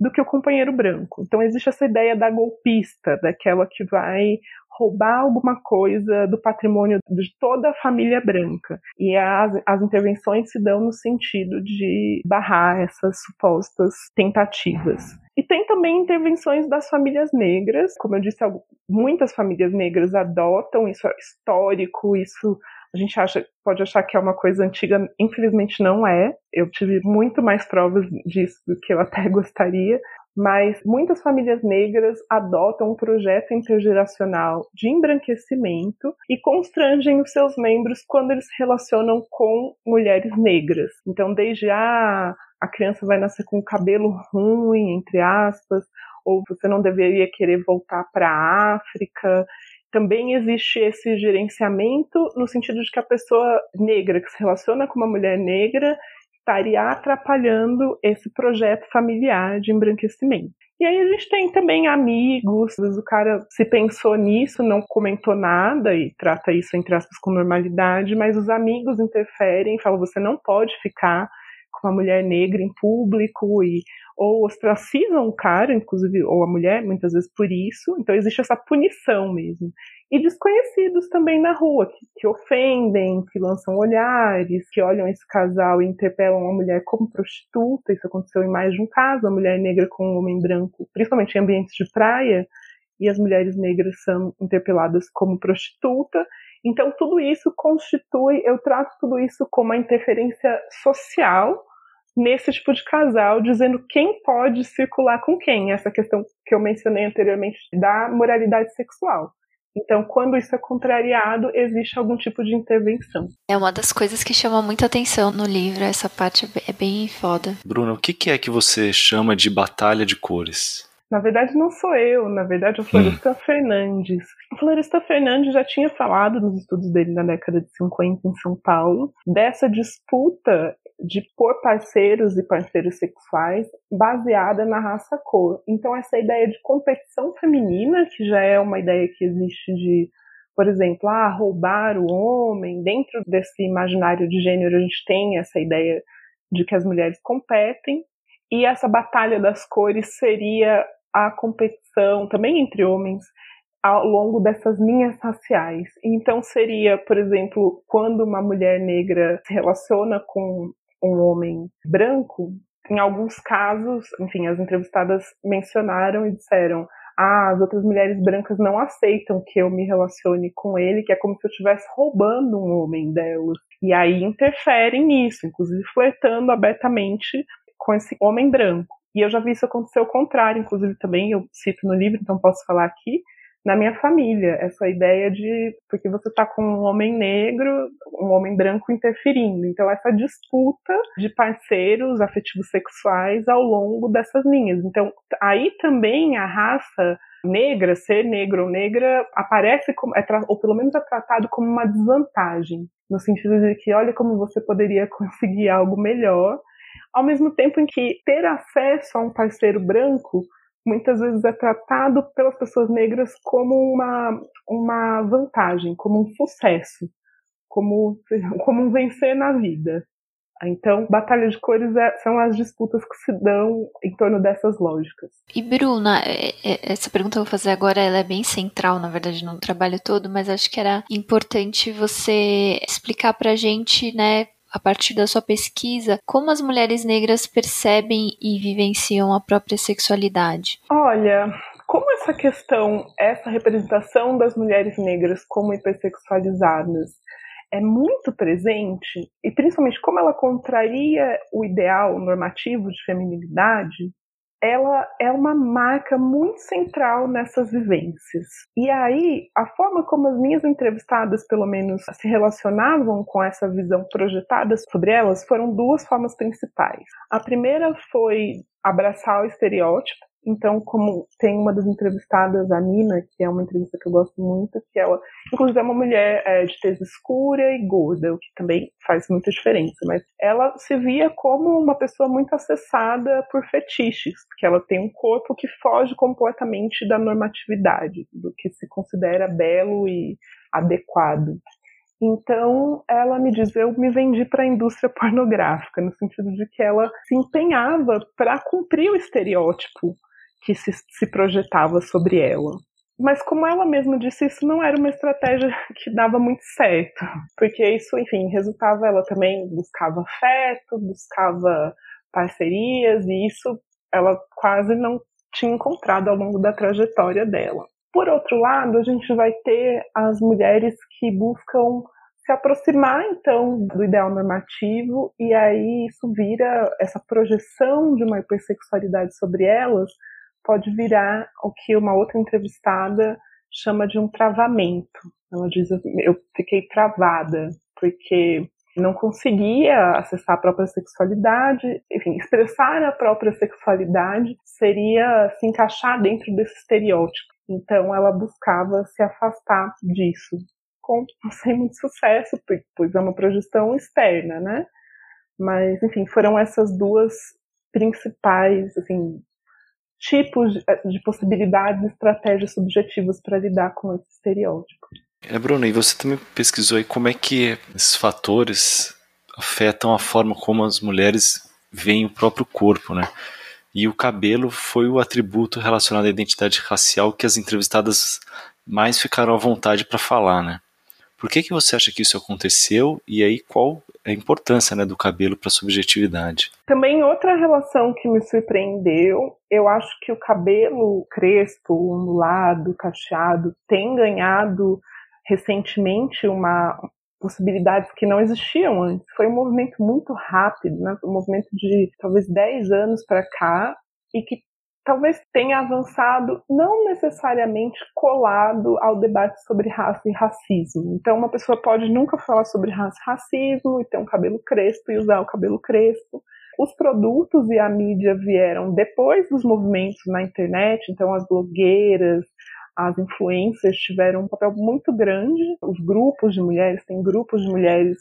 do que o companheiro branco. Então existe essa ideia da golpista, daquela que vai roubar alguma coisa do patrimônio de toda a família branca. E as, as intervenções se dão no sentido de barrar essas supostas tentativas. E tem também intervenções das famílias negras, como eu disse, muitas famílias negras adotam, isso é histórico, isso gente acha, pode achar que é uma coisa antiga, infelizmente não é. Eu tive muito mais provas disso do que eu até gostaria, mas muitas famílias negras adotam um projeto intergeracional de embranquecimento e constrangem os seus membros quando eles se relacionam com mulheres negras. Então, desde a ah, a criança vai nascer com cabelo ruim, entre aspas, ou você não deveria querer voltar para a África. Também existe esse gerenciamento no sentido de que a pessoa negra que se relaciona com uma mulher negra estaria atrapalhando esse projeto familiar de embranquecimento. E aí a gente tem também amigos, o cara se pensou nisso, não comentou nada e trata isso entre aspas com normalidade, mas os amigos interferem, falam você não pode ficar com uma mulher negra em público e ou ostracizam o cara, inclusive, ou a mulher, muitas vezes por isso. Então existe essa punição mesmo e desconhecidos também na rua, que, que, ofendem, que lançam olhares, que olham esse casal e interpelam uma mulher como prostituta. Isso aconteceu em mais de um caso, a mulher negra com um homem branco, principalmente em ambientes de praia, e as mulheres negras são interpeladas como prostituta. Então, tudo isso constitui, eu trato tudo isso como uma interferência social nesse tipo de casal, dizendo quem pode circular com quem, essa questão que eu mencionei anteriormente da moralidade sexual. Então, quando isso é contrariado, existe algum tipo de intervenção. É uma das coisas que chama muita atenção no livro, essa parte é bem foda. Bruno, o que é que você chama de batalha de cores? Na verdade, não sou eu, na verdade, é o hum. Fernandes. O Floresta Fernandes já tinha falado nos estudos dele na década de 50 em São Paulo dessa disputa de por parceiros e parceiros sexuais baseada na raça cor. Então, essa ideia de competição feminina, que já é uma ideia que existe de, por exemplo, ah, roubar o homem, dentro desse imaginário de gênero, a gente tem essa ideia de que as mulheres competem. E essa batalha das cores seria a competição também entre homens ao longo dessas linhas raciais. Então seria, por exemplo, quando uma mulher negra se relaciona com um homem branco, em alguns casos, enfim, as entrevistadas mencionaram e disseram: ah, as outras mulheres brancas não aceitam que eu me relacione com ele, que é como se eu estivesse roubando um homem delas. E aí interferem nisso, inclusive flertando abertamente com esse homem branco. E eu já vi isso acontecer ao contrário, inclusive também eu cito no livro, então posso falar aqui, na minha família, essa ideia de porque você está com um homem negro, um homem branco interferindo. Então essa disputa de parceiros afetivos sexuais ao longo dessas linhas. Então aí também a raça negra, ser negro ou negra, aparece como, é ou pelo menos é tratado como uma desvantagem, no sentido de que olha como você poderia conseguir algo melhor ao mesmo tempo em que ter acesso a um parceiro branco muitas vezes é tratado pelas pessoas negras como uma, uma vantagem, como um sucesso, como, como um vencer na vida. Então, batalha de cores é, são as disputas que se dão em torno dessas lógicas. E Bruna, é, é, essa pergunta que eu vou fazer agora, ela é bem central, na verdade, no trabalho todo, mas acho que era importante você explicar pra gente, né, a partir da sua pesquisa, como as mulheres negras percebem e vivenciam a própria sexualidade? Olha, como essa questão, essa representação das mulheres negras como hipersexualizadas é muito presente, e principalmente como ela contraria o ideal normativo de feminilidade, ela é uma marca muito central nessas vivências. E aí, a forma como as minhas entrevistadas, pelo menos, se relacionavam com essa visão projetada sobre elas foram duas formas principais. A primeira foi abraçar o estereótipo, então, como tem uma das entrevistadas, a Nina, que é uma entrevista que eu gosto muito, que ela, inclusive, é uma mulher é, de tez escura e gorda, o que também faz muita diferença, mas ela se via como uma pessoa muito acessada por fetiches, porque ela tem um corpo que foge completamente da normatividade, do que se considera belo e adequado. Então, ela me diz: eu me vendi para a indústria pornográfica, no sentido de que ela se empenhava para cumprir o estereótipo que se, se projetava sobre ela. Mas como ela mesma disse, isso não era uma estratégia que dava muito certo, porque isso, enfim, resultava ela também buscava afeto, buscava parcerias e isso ela quase não tinha encontrado ao longo da trajetória dela. Por outro lado, a gente vai ter as mulheres que buscam se aproximar então do ideal normativo e aí isso vira essa projeção de uma hipersexualidade sobre elas pode virar o que uma outra entrevistada chama de um travamento. Ela diz eu fiquei travada porque não conseguia acessar a própria sexualidade, enfim, expressar a própria sexualidade seria se encaixar dentro desse estereótipo. Então ela buscava se afastar disso, com sem muito sucesso, pois é uma projeção externa, né? Mas, enfim, foram essas duas principais, assim, tipos de, de possibilidades, estratégias subjetivas para lidar com esse estereótipo. É, Bruna, e você também pesquisou aí como é que esses fatores afetam a forma como as mulheres veem o próprio corpo, né? E o cabelo foi o atributo relacionado à identidade racial que as entrevistadas mais ficaram à vontade para falar, né? Por que, que você acha que isso aconteceu e aí qual a importância né, do cabelo para a subjetividade? Também outra relação que me surpreendeu, eu acho que o cabelo crespo, ondulado, cacheado tem ganhado recentemente uma possibilidades que não existiam antes. Foi um movimento muito rápido, né? um movimento de talvez 10 anos para cá e que talvez tenha avançado não necessariamente colado ao debate sobre raça e racismo. Então, uma pessoa pode nunca falar sobre raça e racismo e ter um cabelo crespo e usar o cabelo crespo. Os produtos e a mídia vieram depois dos movimentos na internet, então as blogueiras, as influências tiveram um papel muito grande. Os grupos de mulheres, tem grupos de mulheres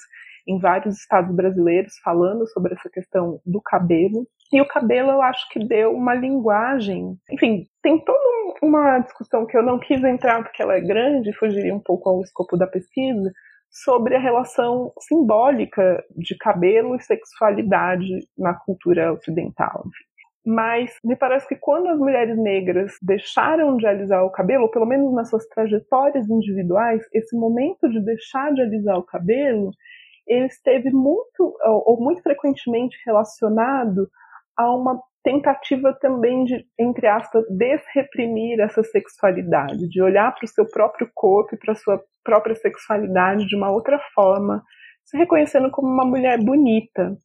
em vários estados brasileiros falando sobre essa questão do cabelo. E o cabelo eu acho que deu uma linguagem. Enfim, tem toda uma discussão que eu não quis entrar porque ela é grande, fugiria um pouco ao escopo da pesquisa, sobre a relação simbólica de cabelo e sexualidade na cultura ocidental. Mas me parece que quando as mulheres negras deixaram de alisar o cabelo, ou pelo menos nas suas trajetórias individuais, esse momento de deixar de alisar o cabelo, ele esteve muito, ou muito frequentemente relacionado a uma tentativa também de, entre aspas, desreprimir essa sexualidade, de olhar para o seu próprio corpo e para a sua própria sexualidade de uma outra forma, se reconhecendo como uma mulher bonita,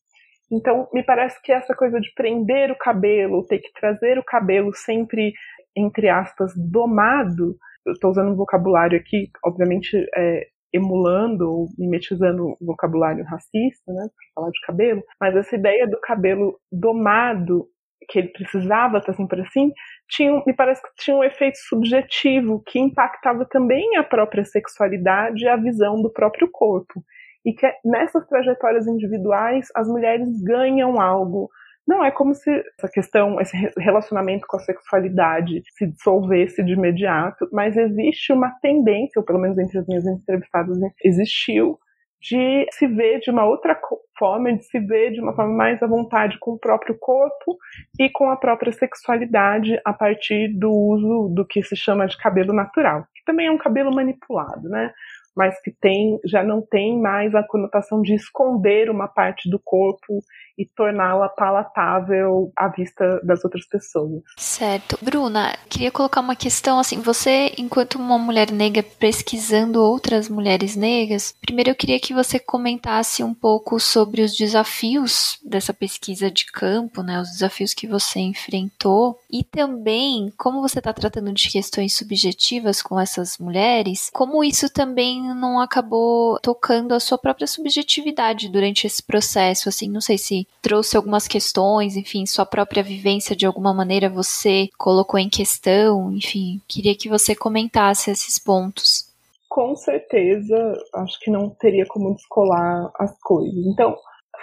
então, me parece que essa coisa de prender o cabelo, ter que trazer o cabelo sempre, entre aspas, domado, eu estou usando um vocabulário aqui, obviamente, é, emulando ou mimetizando o vocabulário racista, né, para falar de cabelo, mas essa ideia do cabelo domado, que ele precisava estar sempre assim, tinha, me parece que tinha um efeito subjetivo que impactava também a própria sexualidade e a visão do próprio corpo e que nessas trajetórias individuais as mulheres ganham algo. Não é como se essa questão, esse relacionamento com a sexualidade se dissolvesse de imediato, mas existe uma tendência, ou pelo menos entre as minhas entrevistadas né, existiu, de se ver de uma outra forma, de se ver de uma forma mais à vontade com o próprio corpo e com a própria sexualidade a partir do uso do que se chama de cabelo natural, que também é um cabelo manipulado, né? mas que tem, já não tem mais a conotação de esconder uma parte do corpo e torná-la palatável à vista das outras pessoas. Certo. Bruna, queria colocar uma questão assim, você, enquanto uma mulher negra pesquisando outras mulheres negras, primeiro eu queria que você comentasse um pouco sobre os desafios dessa pesquisa de campo, né, os desafios que você enfrentou e também como você está tratando de questões subjetivas com essas mulheres, como isso também não acabou tocando a sua própria subjetividade durante esse processo, assim, não sei se trouxe algumas questões, enfim, sua própria vivência de alguma maneira você colocou em questão, enfim, queria que você comentasse esses pontos. Com certeza, acho que não teria como descolar as coisas. Então,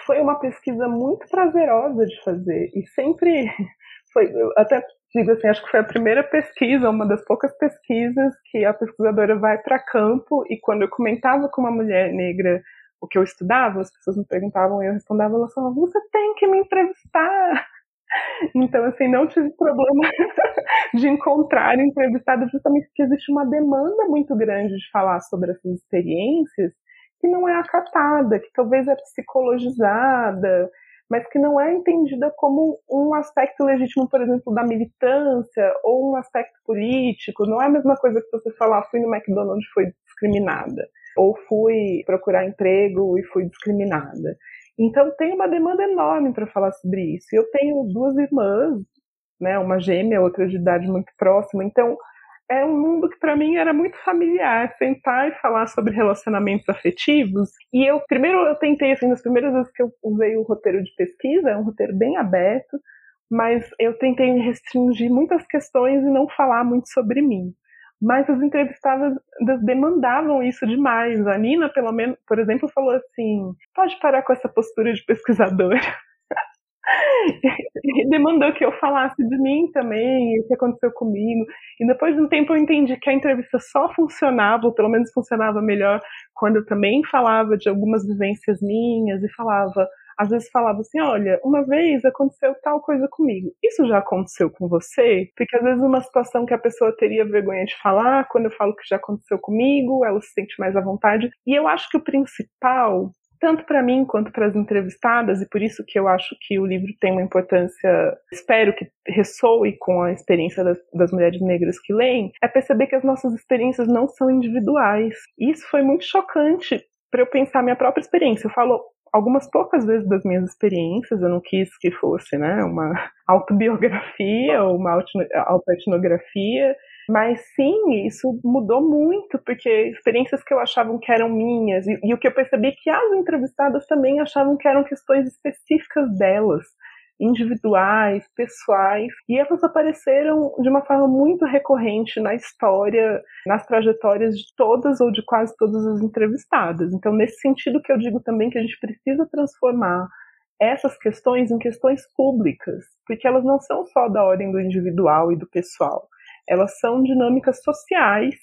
foi uma pesquisa muito prazerosa de fazer e sempre foi, até digo assim, acho que foi a primeira pesquisa, uma das poucas pesquisas que a pesquisadora vai para campo e quando eu comentava com uma mulher negra o que eu estudava, as pessoas me perguntavam eu respondava, elas falavam, você tem que me entrevistar. Então, assim, não tive problema de encontrar entrevistadas justamente porque existe uma demanda muito grande de falar sobre essas experiências que não é acatada, que talvez é psicologizada, mas que não é entendida como um aspecto legítimo, por exemplo, da militância ou um aspecto político. Não é a mesma coisa que você falar, fui no McDonald's e fui discriminada, ou fui procurar emprego e fui discriminada. Então tem uma demanda enorme para falar sobre isso. Eu tenho duas irmãs, né, uma gêmea, outra de idade muito próxima. Então é um mundo que para mim era muito familiar, sentar e falar sobre relacionamentos afetivos. E eu, primeiro, eu tentei, assim, nas primeiras vezes que eu usei o roteiro de pesquisa, é um roteiro bem aberto, mas eu tentei restringir muitas questões e não falar muito sobre mim. Mas as entrevistadas demandavam isso demais. A Nina, pelo menos, por exemplo, falou assim: pode parar com essa postura de pesquisadora. e demandou que eu falasse de mim também, o que aconteceu comigo. E depois de um tempo eu entendi que a entrevista só funcionava, ou pelo menos funcionava melhor, quando eu também falava de algumas vivências minhas e falava, às vezes falava assim, olha, uma vez aconteceu tal coisa comigo. Isso já aconteceu com você? Porque às vezes uma situação que a pessoa teria vergonha de falar, quando eu falo que já aconteceu comigo, ela se sente mais à vontade. E eu acho que o principal tanto para mim quanto para as entrevistadas, e por isso que eu acho que o livro tem uma importância, espero que ressoe com a experiência das, das mulheres negras que leem, é perceber que as nossas experiências não são individuais. Isso foi muito chocante para eu pensar minha própria experiência. Eu falo algumas poucas vezes das minhas experiências, eu não quis que fosse né, uma autobiografia ou uma autoetnografia, mas sim, isso mudou muito, porque experiências que eu achava que eram minhas, e, e o que eu percebi que as entrevistadas também achavam que eram questões específicas delas, individuais, pessoais, e elas apareceram de uma forma muito recorrente na história, nas trajetórias de todas ou de quase todas as entrevistadas. Então, nesse sentido que eu digo também que a gente precisa transformar essas questões em questões públicas, porque elas não são só da ordem do individual e do pessoal elas são dinâmicas sociais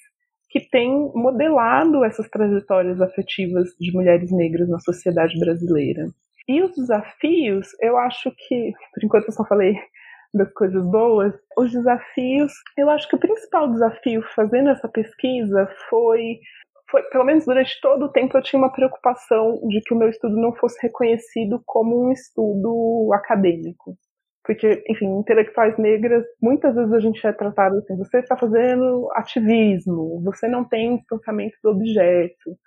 que têm modelado essas trajetórias afetivas de mulheres negras na sociedade brasileira. E os desafios, eu acho que, por enquanto eu só falei das coisas boas, os desafios, eu acho que o principal desafio fazendo essa pesquisa foi foi, pelo menos durante todo o tempo eu tinha uma preocupação de que o meu estudo não fosse reconhecido como um estudo acadêmico porque, enfim, intelectuais negras, muitas vezes a gente é tratado assim, você está fazendo ativismo, você não tem pensamento do objeto.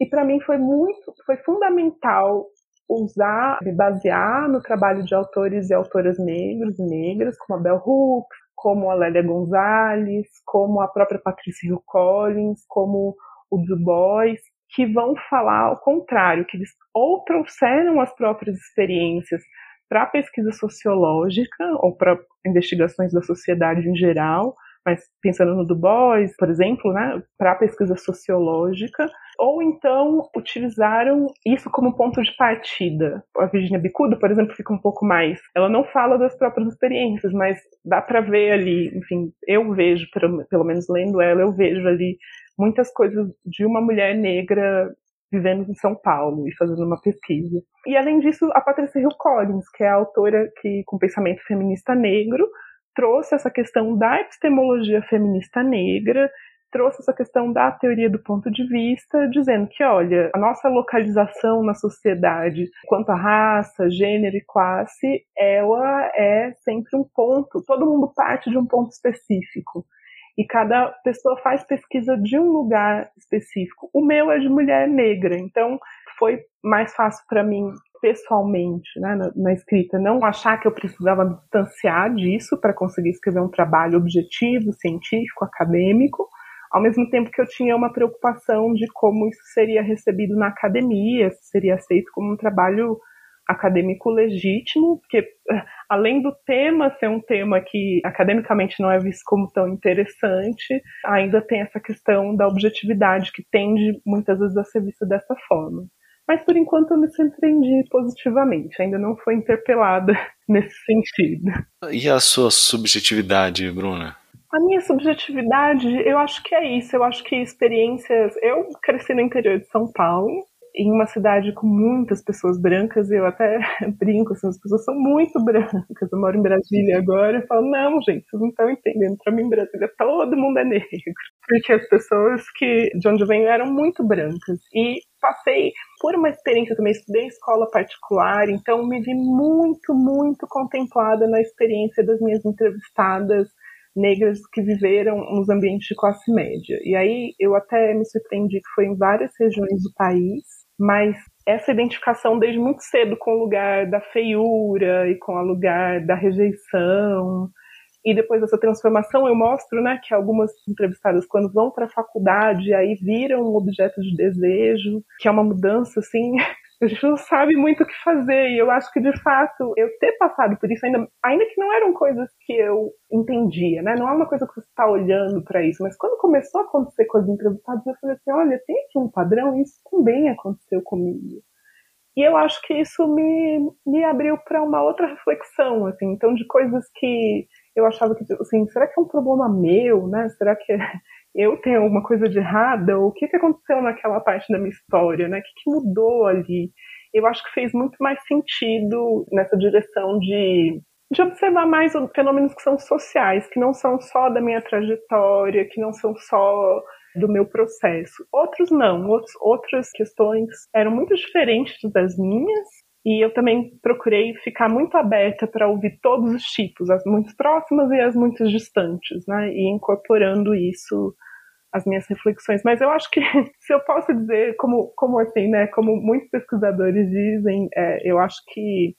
E para mim foi muito, foi fundamental usar, me basear no trabalho de autores e autoras negros e negras, como a Bell Hooks, como a Lélia Gonzalez, como a própria Patricia Hill Collins, como o Du Bois, que vão falar ao contrário, que eles ou trouxeram as próprias experiências para pesquisa sociológica ou para investigações da sociedade em geral, mas pensando no Du Bois, por exemplo, né, para pesquisa sociológica, ou então utilizaram isso como ponto de partida. A Virginia Bicudo, por exemplo, fica um pouco mais. Ela não fala das próprias experiências, mas dá para ver ali, enfim, eu vejo, pelo, pelo menos lendo ela, eu vejo ali muitas coisas de uma mulher negra vivendo em São Paulo e fazendo uma pesquisa. E além disso, a Patricia Hill Collins, que é a autora que com pensamento feminista negro trouxe essa questão da epistemologia feminista negra, trouxe essa questão da teoria do ponto de vista, dizendo que, olha, a nossa localização na sociedade, quanto a raça, gênero e classe, ela é sempre um ponto, todo mundo parte de um ponto específico e cada pessoa faz pesquisa de um lugar específico. O meu é de mulher negra, então foi mais fácil para mim pessoalmente, né, na, na, escrita, não achar que eu precisava me distanciar disso para conseguir escrever um trabalho objetivo, científico, acadêmico, ao mesmo tempo que eu tinha uma preocupação de como isso seria recebido na academia, se seria aceito como um trabalho acadêmico legítimo, porque eh, além do tema ser um tema que academicamente não é visto como tão interessante, ainda tem essa questão da objetividade que tende muitas vezes a ser vista dessa forma. Mas por enquanto eu me surpreendi positivamente, ainda não foi interpelada nesse sentido. E a sua subjetividade, Bruna? A minha subjetividade, eu acho que é isso. Eu acho que experiências. Eu cresci no interior de São Paulo, em uma cidade com muitas pessoas brancas, eu até brinco, assim, as pessoas são muito brancas. Eu moro em Brasília agora, eu falo, não, gente, vocês não estão entendendo. Para mim, Brasília, todo mundo é negro. Porque as pessoas que de onde eu venho eram muito brancas. E passei por uma experiência também, estudei em escola particular, então me vi muito, muito contemplada na experiência das minhas entrevistadas negras que viveram nos ambientes de classe média. E aí eu até me surpreendi que foi em várias regiões do país, mas essa identificação desde muito cedo com o lugar da feiura e com o lugar da rejeição. E depois dessa transformação eu mostro, né, que algumas entrevistadas quando vão para a faculdade aí viram um objeto de desejo, que é uma mudança assim a gente não sabe muito o que fazer. E eu acho que, de fato, eu ter passado por isso, ainda, ainda que não eram coisas que eu entendia, né? Não é uma coisa que você está olhando para isso. Mas quando começou a acontecer com as entrevistadas, eu falei assim: olha, tem aqui um padrão, isso também aconteceu comigo. E eu acho que isso me, me abriu para uma outra reflexão, assim, então, de coisas que eu achava que, assim, será que é um problema meu, né? Será que eu tenho alguma coisa de errada? Ou o que, que aconteceu naquela parte da minha história, né? O que, que mudou ali? Eu acho que fez muito mais sentido nessa direção de, de observar mais fenômenos que são sociais, que não são só da minha trajetória, que não são só do meu processo. Outros não, outros, outras questões eram muito diferentes das minhas, e eu também procurei ficar muito aberta para ouvir todos os tipos, as muito próximas e as muito distantes, né? E incorporando isso às minhas reflexões. Mas eu acho que, se eu posso dizer, como, como assim, né? Como muitos pesquisadores dizem, é, eu acho que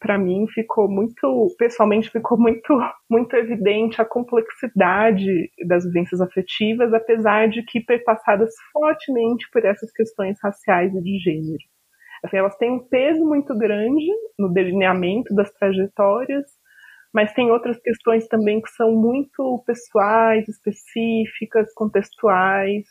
para mim ficou muito, pessoalmente ficou muito, muito evidente a complexidade das vivências afetivas, apesar de que perpassadas fortemente por essas questões raciais e de gênero. Assim, elas têm um peso muito grande no delineamento das trajetórias, mas tem outras questões também que são muito pessoais, específicas, contextuais,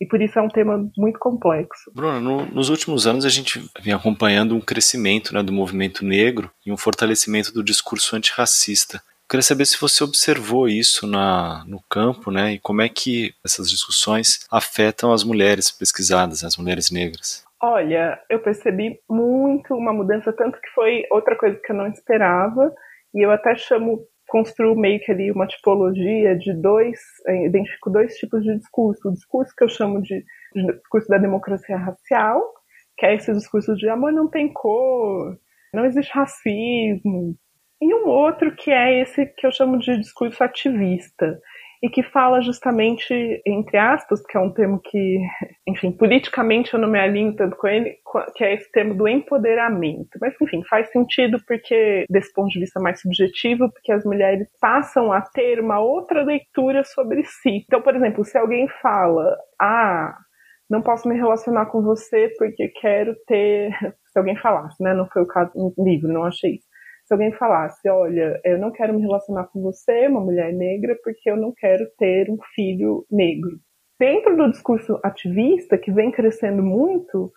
e por isso é um tema muito complexo. Bruna, no, nos últimos anos a gente vem acompanhando um crescimento né, do movimento negro e um fortalecimento do discurso antirracista. Eu queria saber se você observou isso na, no campo, né, e como é que essas discussões afetam as mulheres pesquisadas, as mulheres negras. Olha, eu percebi muito uma mudança, tanto que foi outra coisa que eu não esperava, e eu até chamo, construo meio que ali uma tipologia de dois, eh, identifico dois tipos de discurso. O discurso que eu chamo de, de discurso da democracia racial, que é esse discurso de amor não tem cor, não existe racismo, e um outro que é esse que eu chamo de discurso ativista, e que fala justamente, entre aspas, que é um termo que, enfim, politicamente eu não me alinho tanto com ele, que é esse termo do empoderamento. Mas, enfim, faz sentido porque, desse ponto de vista mais subjetivo, porque as mulheres passam a ter uma outra leitura sobre si. Então, por exemplo, se alguém fala, ah, não posso me relacionar com você porque quero ter. Se alguém falasse, né? Não foi o caso no livro, não achei isso se alguém falasse, olha, eu não quero me relacionar com você, uma mulher negra, porque eu não quero ter um filho negro. Dentro do discurso ativista, que vem crescendo muito,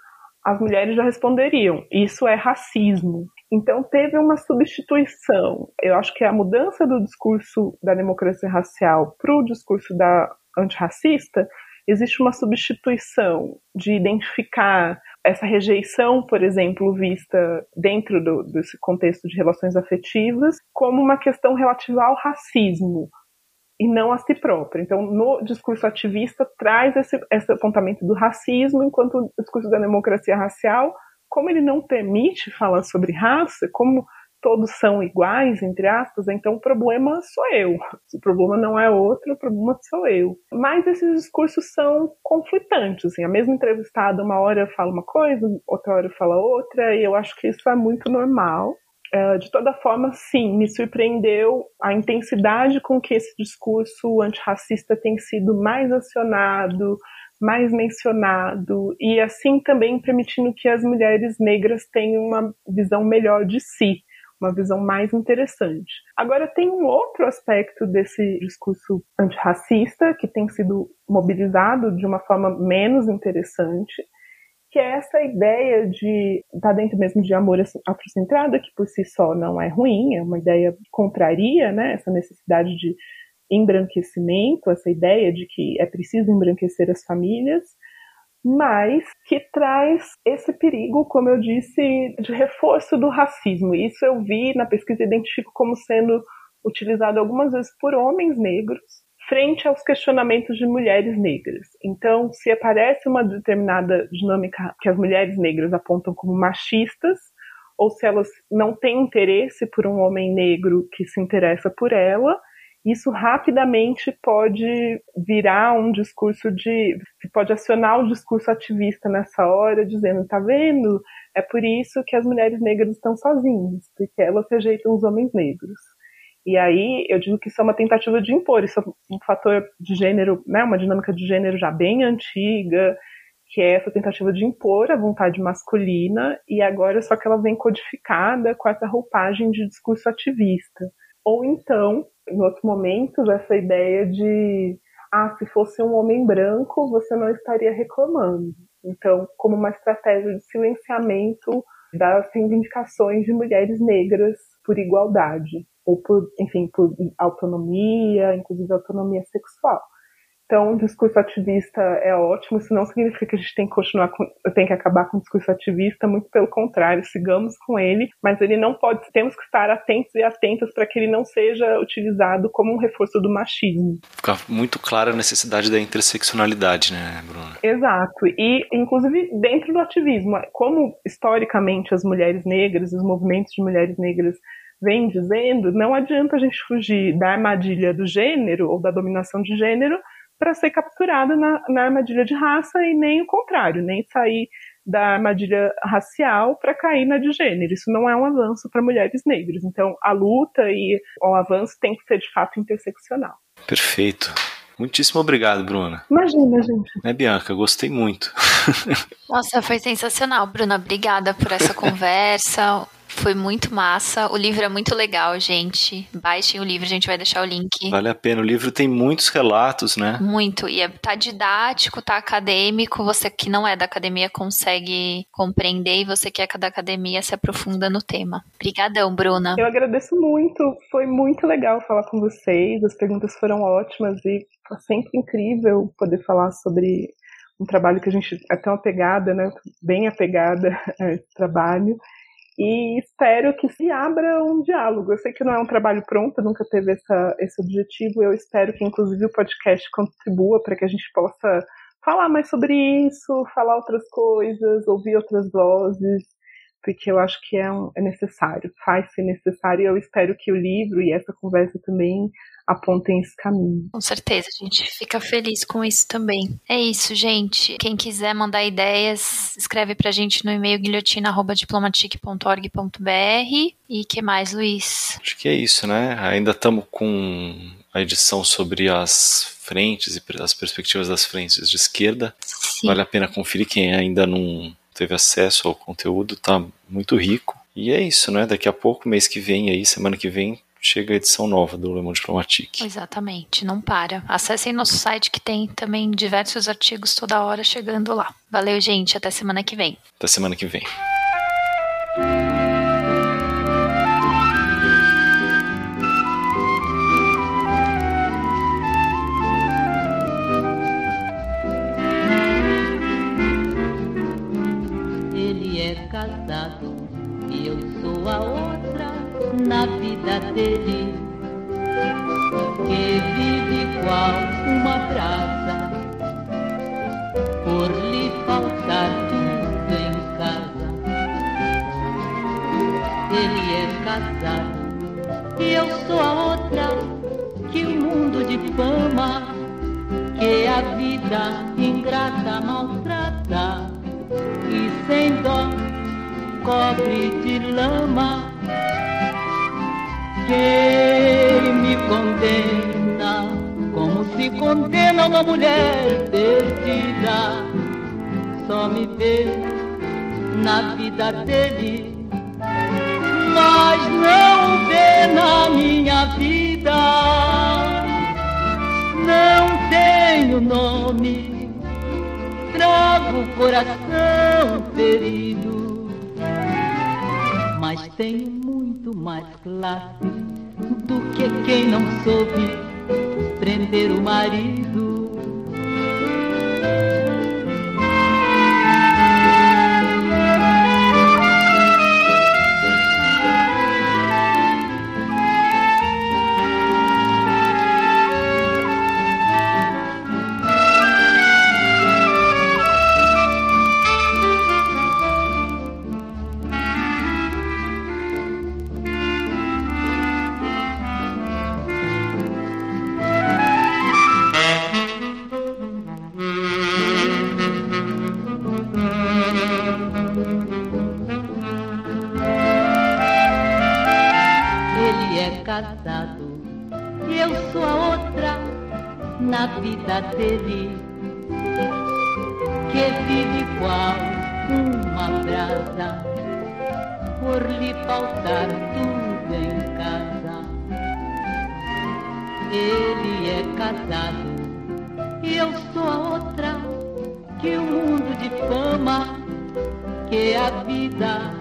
as mulheres já responderiam: isso é racismo. Então teve uma substituição. Eu acho que a mudança do discurso da democracia racial para o discurso da antirracista existe uma substituição de identificar essa rejeição, por exemplo, vista dentro do, desse contexto de relações afetivas, como uma questão relativa ao racismo e não a si própria. Então, no discurso ativista, traz esse, esse apontamento do racismo, enquanto o discurso da democracia racial, como ele não permite falar sobre raça, como todos são iguais, entre aspas, então o problema sou eu. O problema não é outro, o problema sou eu. Mas esses discursos são conflitantes. Assim, a mesma entrevistada, uma hora fala uma coisa, outra hora fala outra, e eu acho que isso é muito normal. Uh, de toda forma, sim, me surpreendeu a intensidade com que esse discurso antirracista tem sido mais acionado, mais mencionado, e assim também permitindo que as mulheres negras tenham uma visão melhor de si uma visão mais interessante. Agora, tem um outro aspecto desse discurso antirracista que tem sido mobilizado de uma forma menos interessante, que é essa ideia de tá dentro mesmo de amor afrocentrado, que por si só não é ruim, é uma ideia contraria né, essa necessidade de embranquecimento, essa ideia de que é preciso embranquecer as famílias, mas que traz esse perigo, como eu disse, de reforço do racismo. Isso eu vi na pesquisa, identifico como sendo utilizado algumas vezes por homens negros frente aos questionamentos de mulheres negras. Então, se aparece uma determinada dinâmica que as mulheres negras apontam como machistas, ou se elas não têm interesse por um homem negro que se interessa por ela, isso rapidamente pode virar um discurso de. pode acionar o discurso ativista nessa hora, dizendo: tá vendo? É por isso que as mulheres negras estão sozinhas, porque elas rejeitam os homens negros. E aí eu digo que isso é uma tentativa de impor, isso é um fator de gênero, né, uma dinâmica de gênero já bem antiga, que é essa tentativa de impor a vontade masculina, e agora só que ela vem codificada com essa roupagem de discurso ativista. Ou então, em outros momentos, essa ideia de ah, se fosse um homem branco, você não estaria reclamando. Então, como uma estratégia de silenciamento das reivindicações de mulheres negras por igualdade, ou por, enfim, por autonomia, inclusive autonomia sexual. Então, o discurso ativista é ótimo, isso não significa que a gente tem que continuar com, tem que acabar com o discurso ativista, muito pelo contrário, sigamos com ele, mas ele não pode, temos que estar atentos e atentas para que ele não seja utilizado como um reforço do machismo. Fica muito clara a necessidade da interseccionalidade, né, Bruna? Exato, e inclusive dentro do ativismo, como historicamente as mulheres negras, os movimentos de mulheres negras vêm dizendo, não adianta a gente fugir da armadilha do gênero ou da dominação de gênero para ser capturada na, na armadilha de raça e nem o contrário, nem sair da armadilha racial para cair na de gênero. Isso não é um avanço para mulheres negras. Então, a luta e o avanço tem que ser de fato interseccional. Perfeito. Muitíssimo obrigado, Bruna. Imagina, gente. Né, Bianca? Gostei muito. Nossa, foi sensacional, Bruna. Obrigada por essa conversa. Foi muito massa. O livro é muito legal, gente. Baixem o livro, a gente vai deixar o link. Vale a pena. O livro tem muitos relatos, né? Muito. E é, tá didático, tá acadêmico. Você que não é da academia consegue compreender e você que é da academia se aprofunda no tema. Obrigadão, Bruna. Eu agradeço muito. Foi muito legal falar com vocês. As perguntas foram ótimas e foi sempre incrível poder falar sobre um trabalho que a gente é tão apegada, né? Bem apegada a esse trabalho e espero que se abra um diálogo. Eu sei que não é um trabalho pronto, nunca teve essa, esse objetivo. Eu espero que, inclusive, o podcast contribua para que a gente possa falar mais sobre isso, falar outras coisas, ouvir outras vozes, porque eu acho que é, um, é necessário, faz ser necessário. E eu espero que o livro e essa conversa também apontem esse caminho. Com certeza, a gente fica feliz com isso também. É isso, gente. Quem quiser mandar ideias, escreve pra gente no e-mail guilhotina.diplomatic.org.br. E que mais, Luiz? Acho que é isso, né? Ainda estamos com a edição sobre as frentes e as perspectivas das frentes de esquerda. Sim. Vale a pena conferir quem ainda não teve acesso ao conteúdo, tá muito rico. E é isso, né? Daqui a pouco, mês que vem aí, semana que vem, chega a edição nova do Le Monde Diplomatique. Exatamente, não para. Acessem nosso site que tem também diversos artigos toda hora chegando lá. Valeu, gente, até semana que vem. Até semana que vem. Casado e eu sou a outra na vida dele, que vive igual uma brasa, por lhe faltar tudo em casa. Ele é casado e eu sou a outra que o mundo de fama, que a vida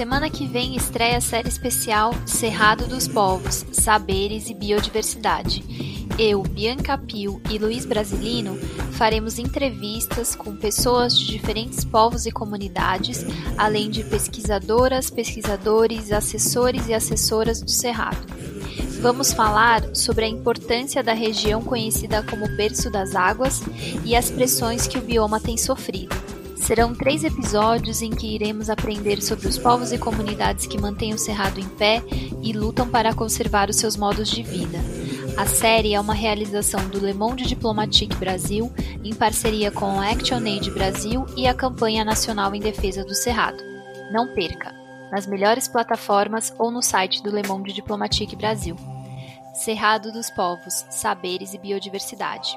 Semana que vem estreia a série especial Cerrado dos Povos, Saberes e Biodiversidade. Eu, Bianca Pio e Luiz Brasilino faremos entrevistas com pessoas de diferentes povos e comunidades, além de pesquisadoras, pesquisadores, assessores e assessoras do Cerrado. Vamos falar sobre a importância da região conhecida como Berço das Águas e as pressões que o bioma tem sofrido. Serão três episódios em que iremos aprender sobre os povos e comunidades que mantêm o Cerrado em pé e lutam para conservar os seus modos de vida. A série é uma realização do Le Monde Diplomatique Brasil, em parceria com o ActionAid Brasil e a Campanha Nacional em Defesa do Cerrado. Não perca! Nas melhores plataformas ou no site do Le Monde Diplomatique Brasil. Cerrado dos Povos, Saberes e Biodiversidade.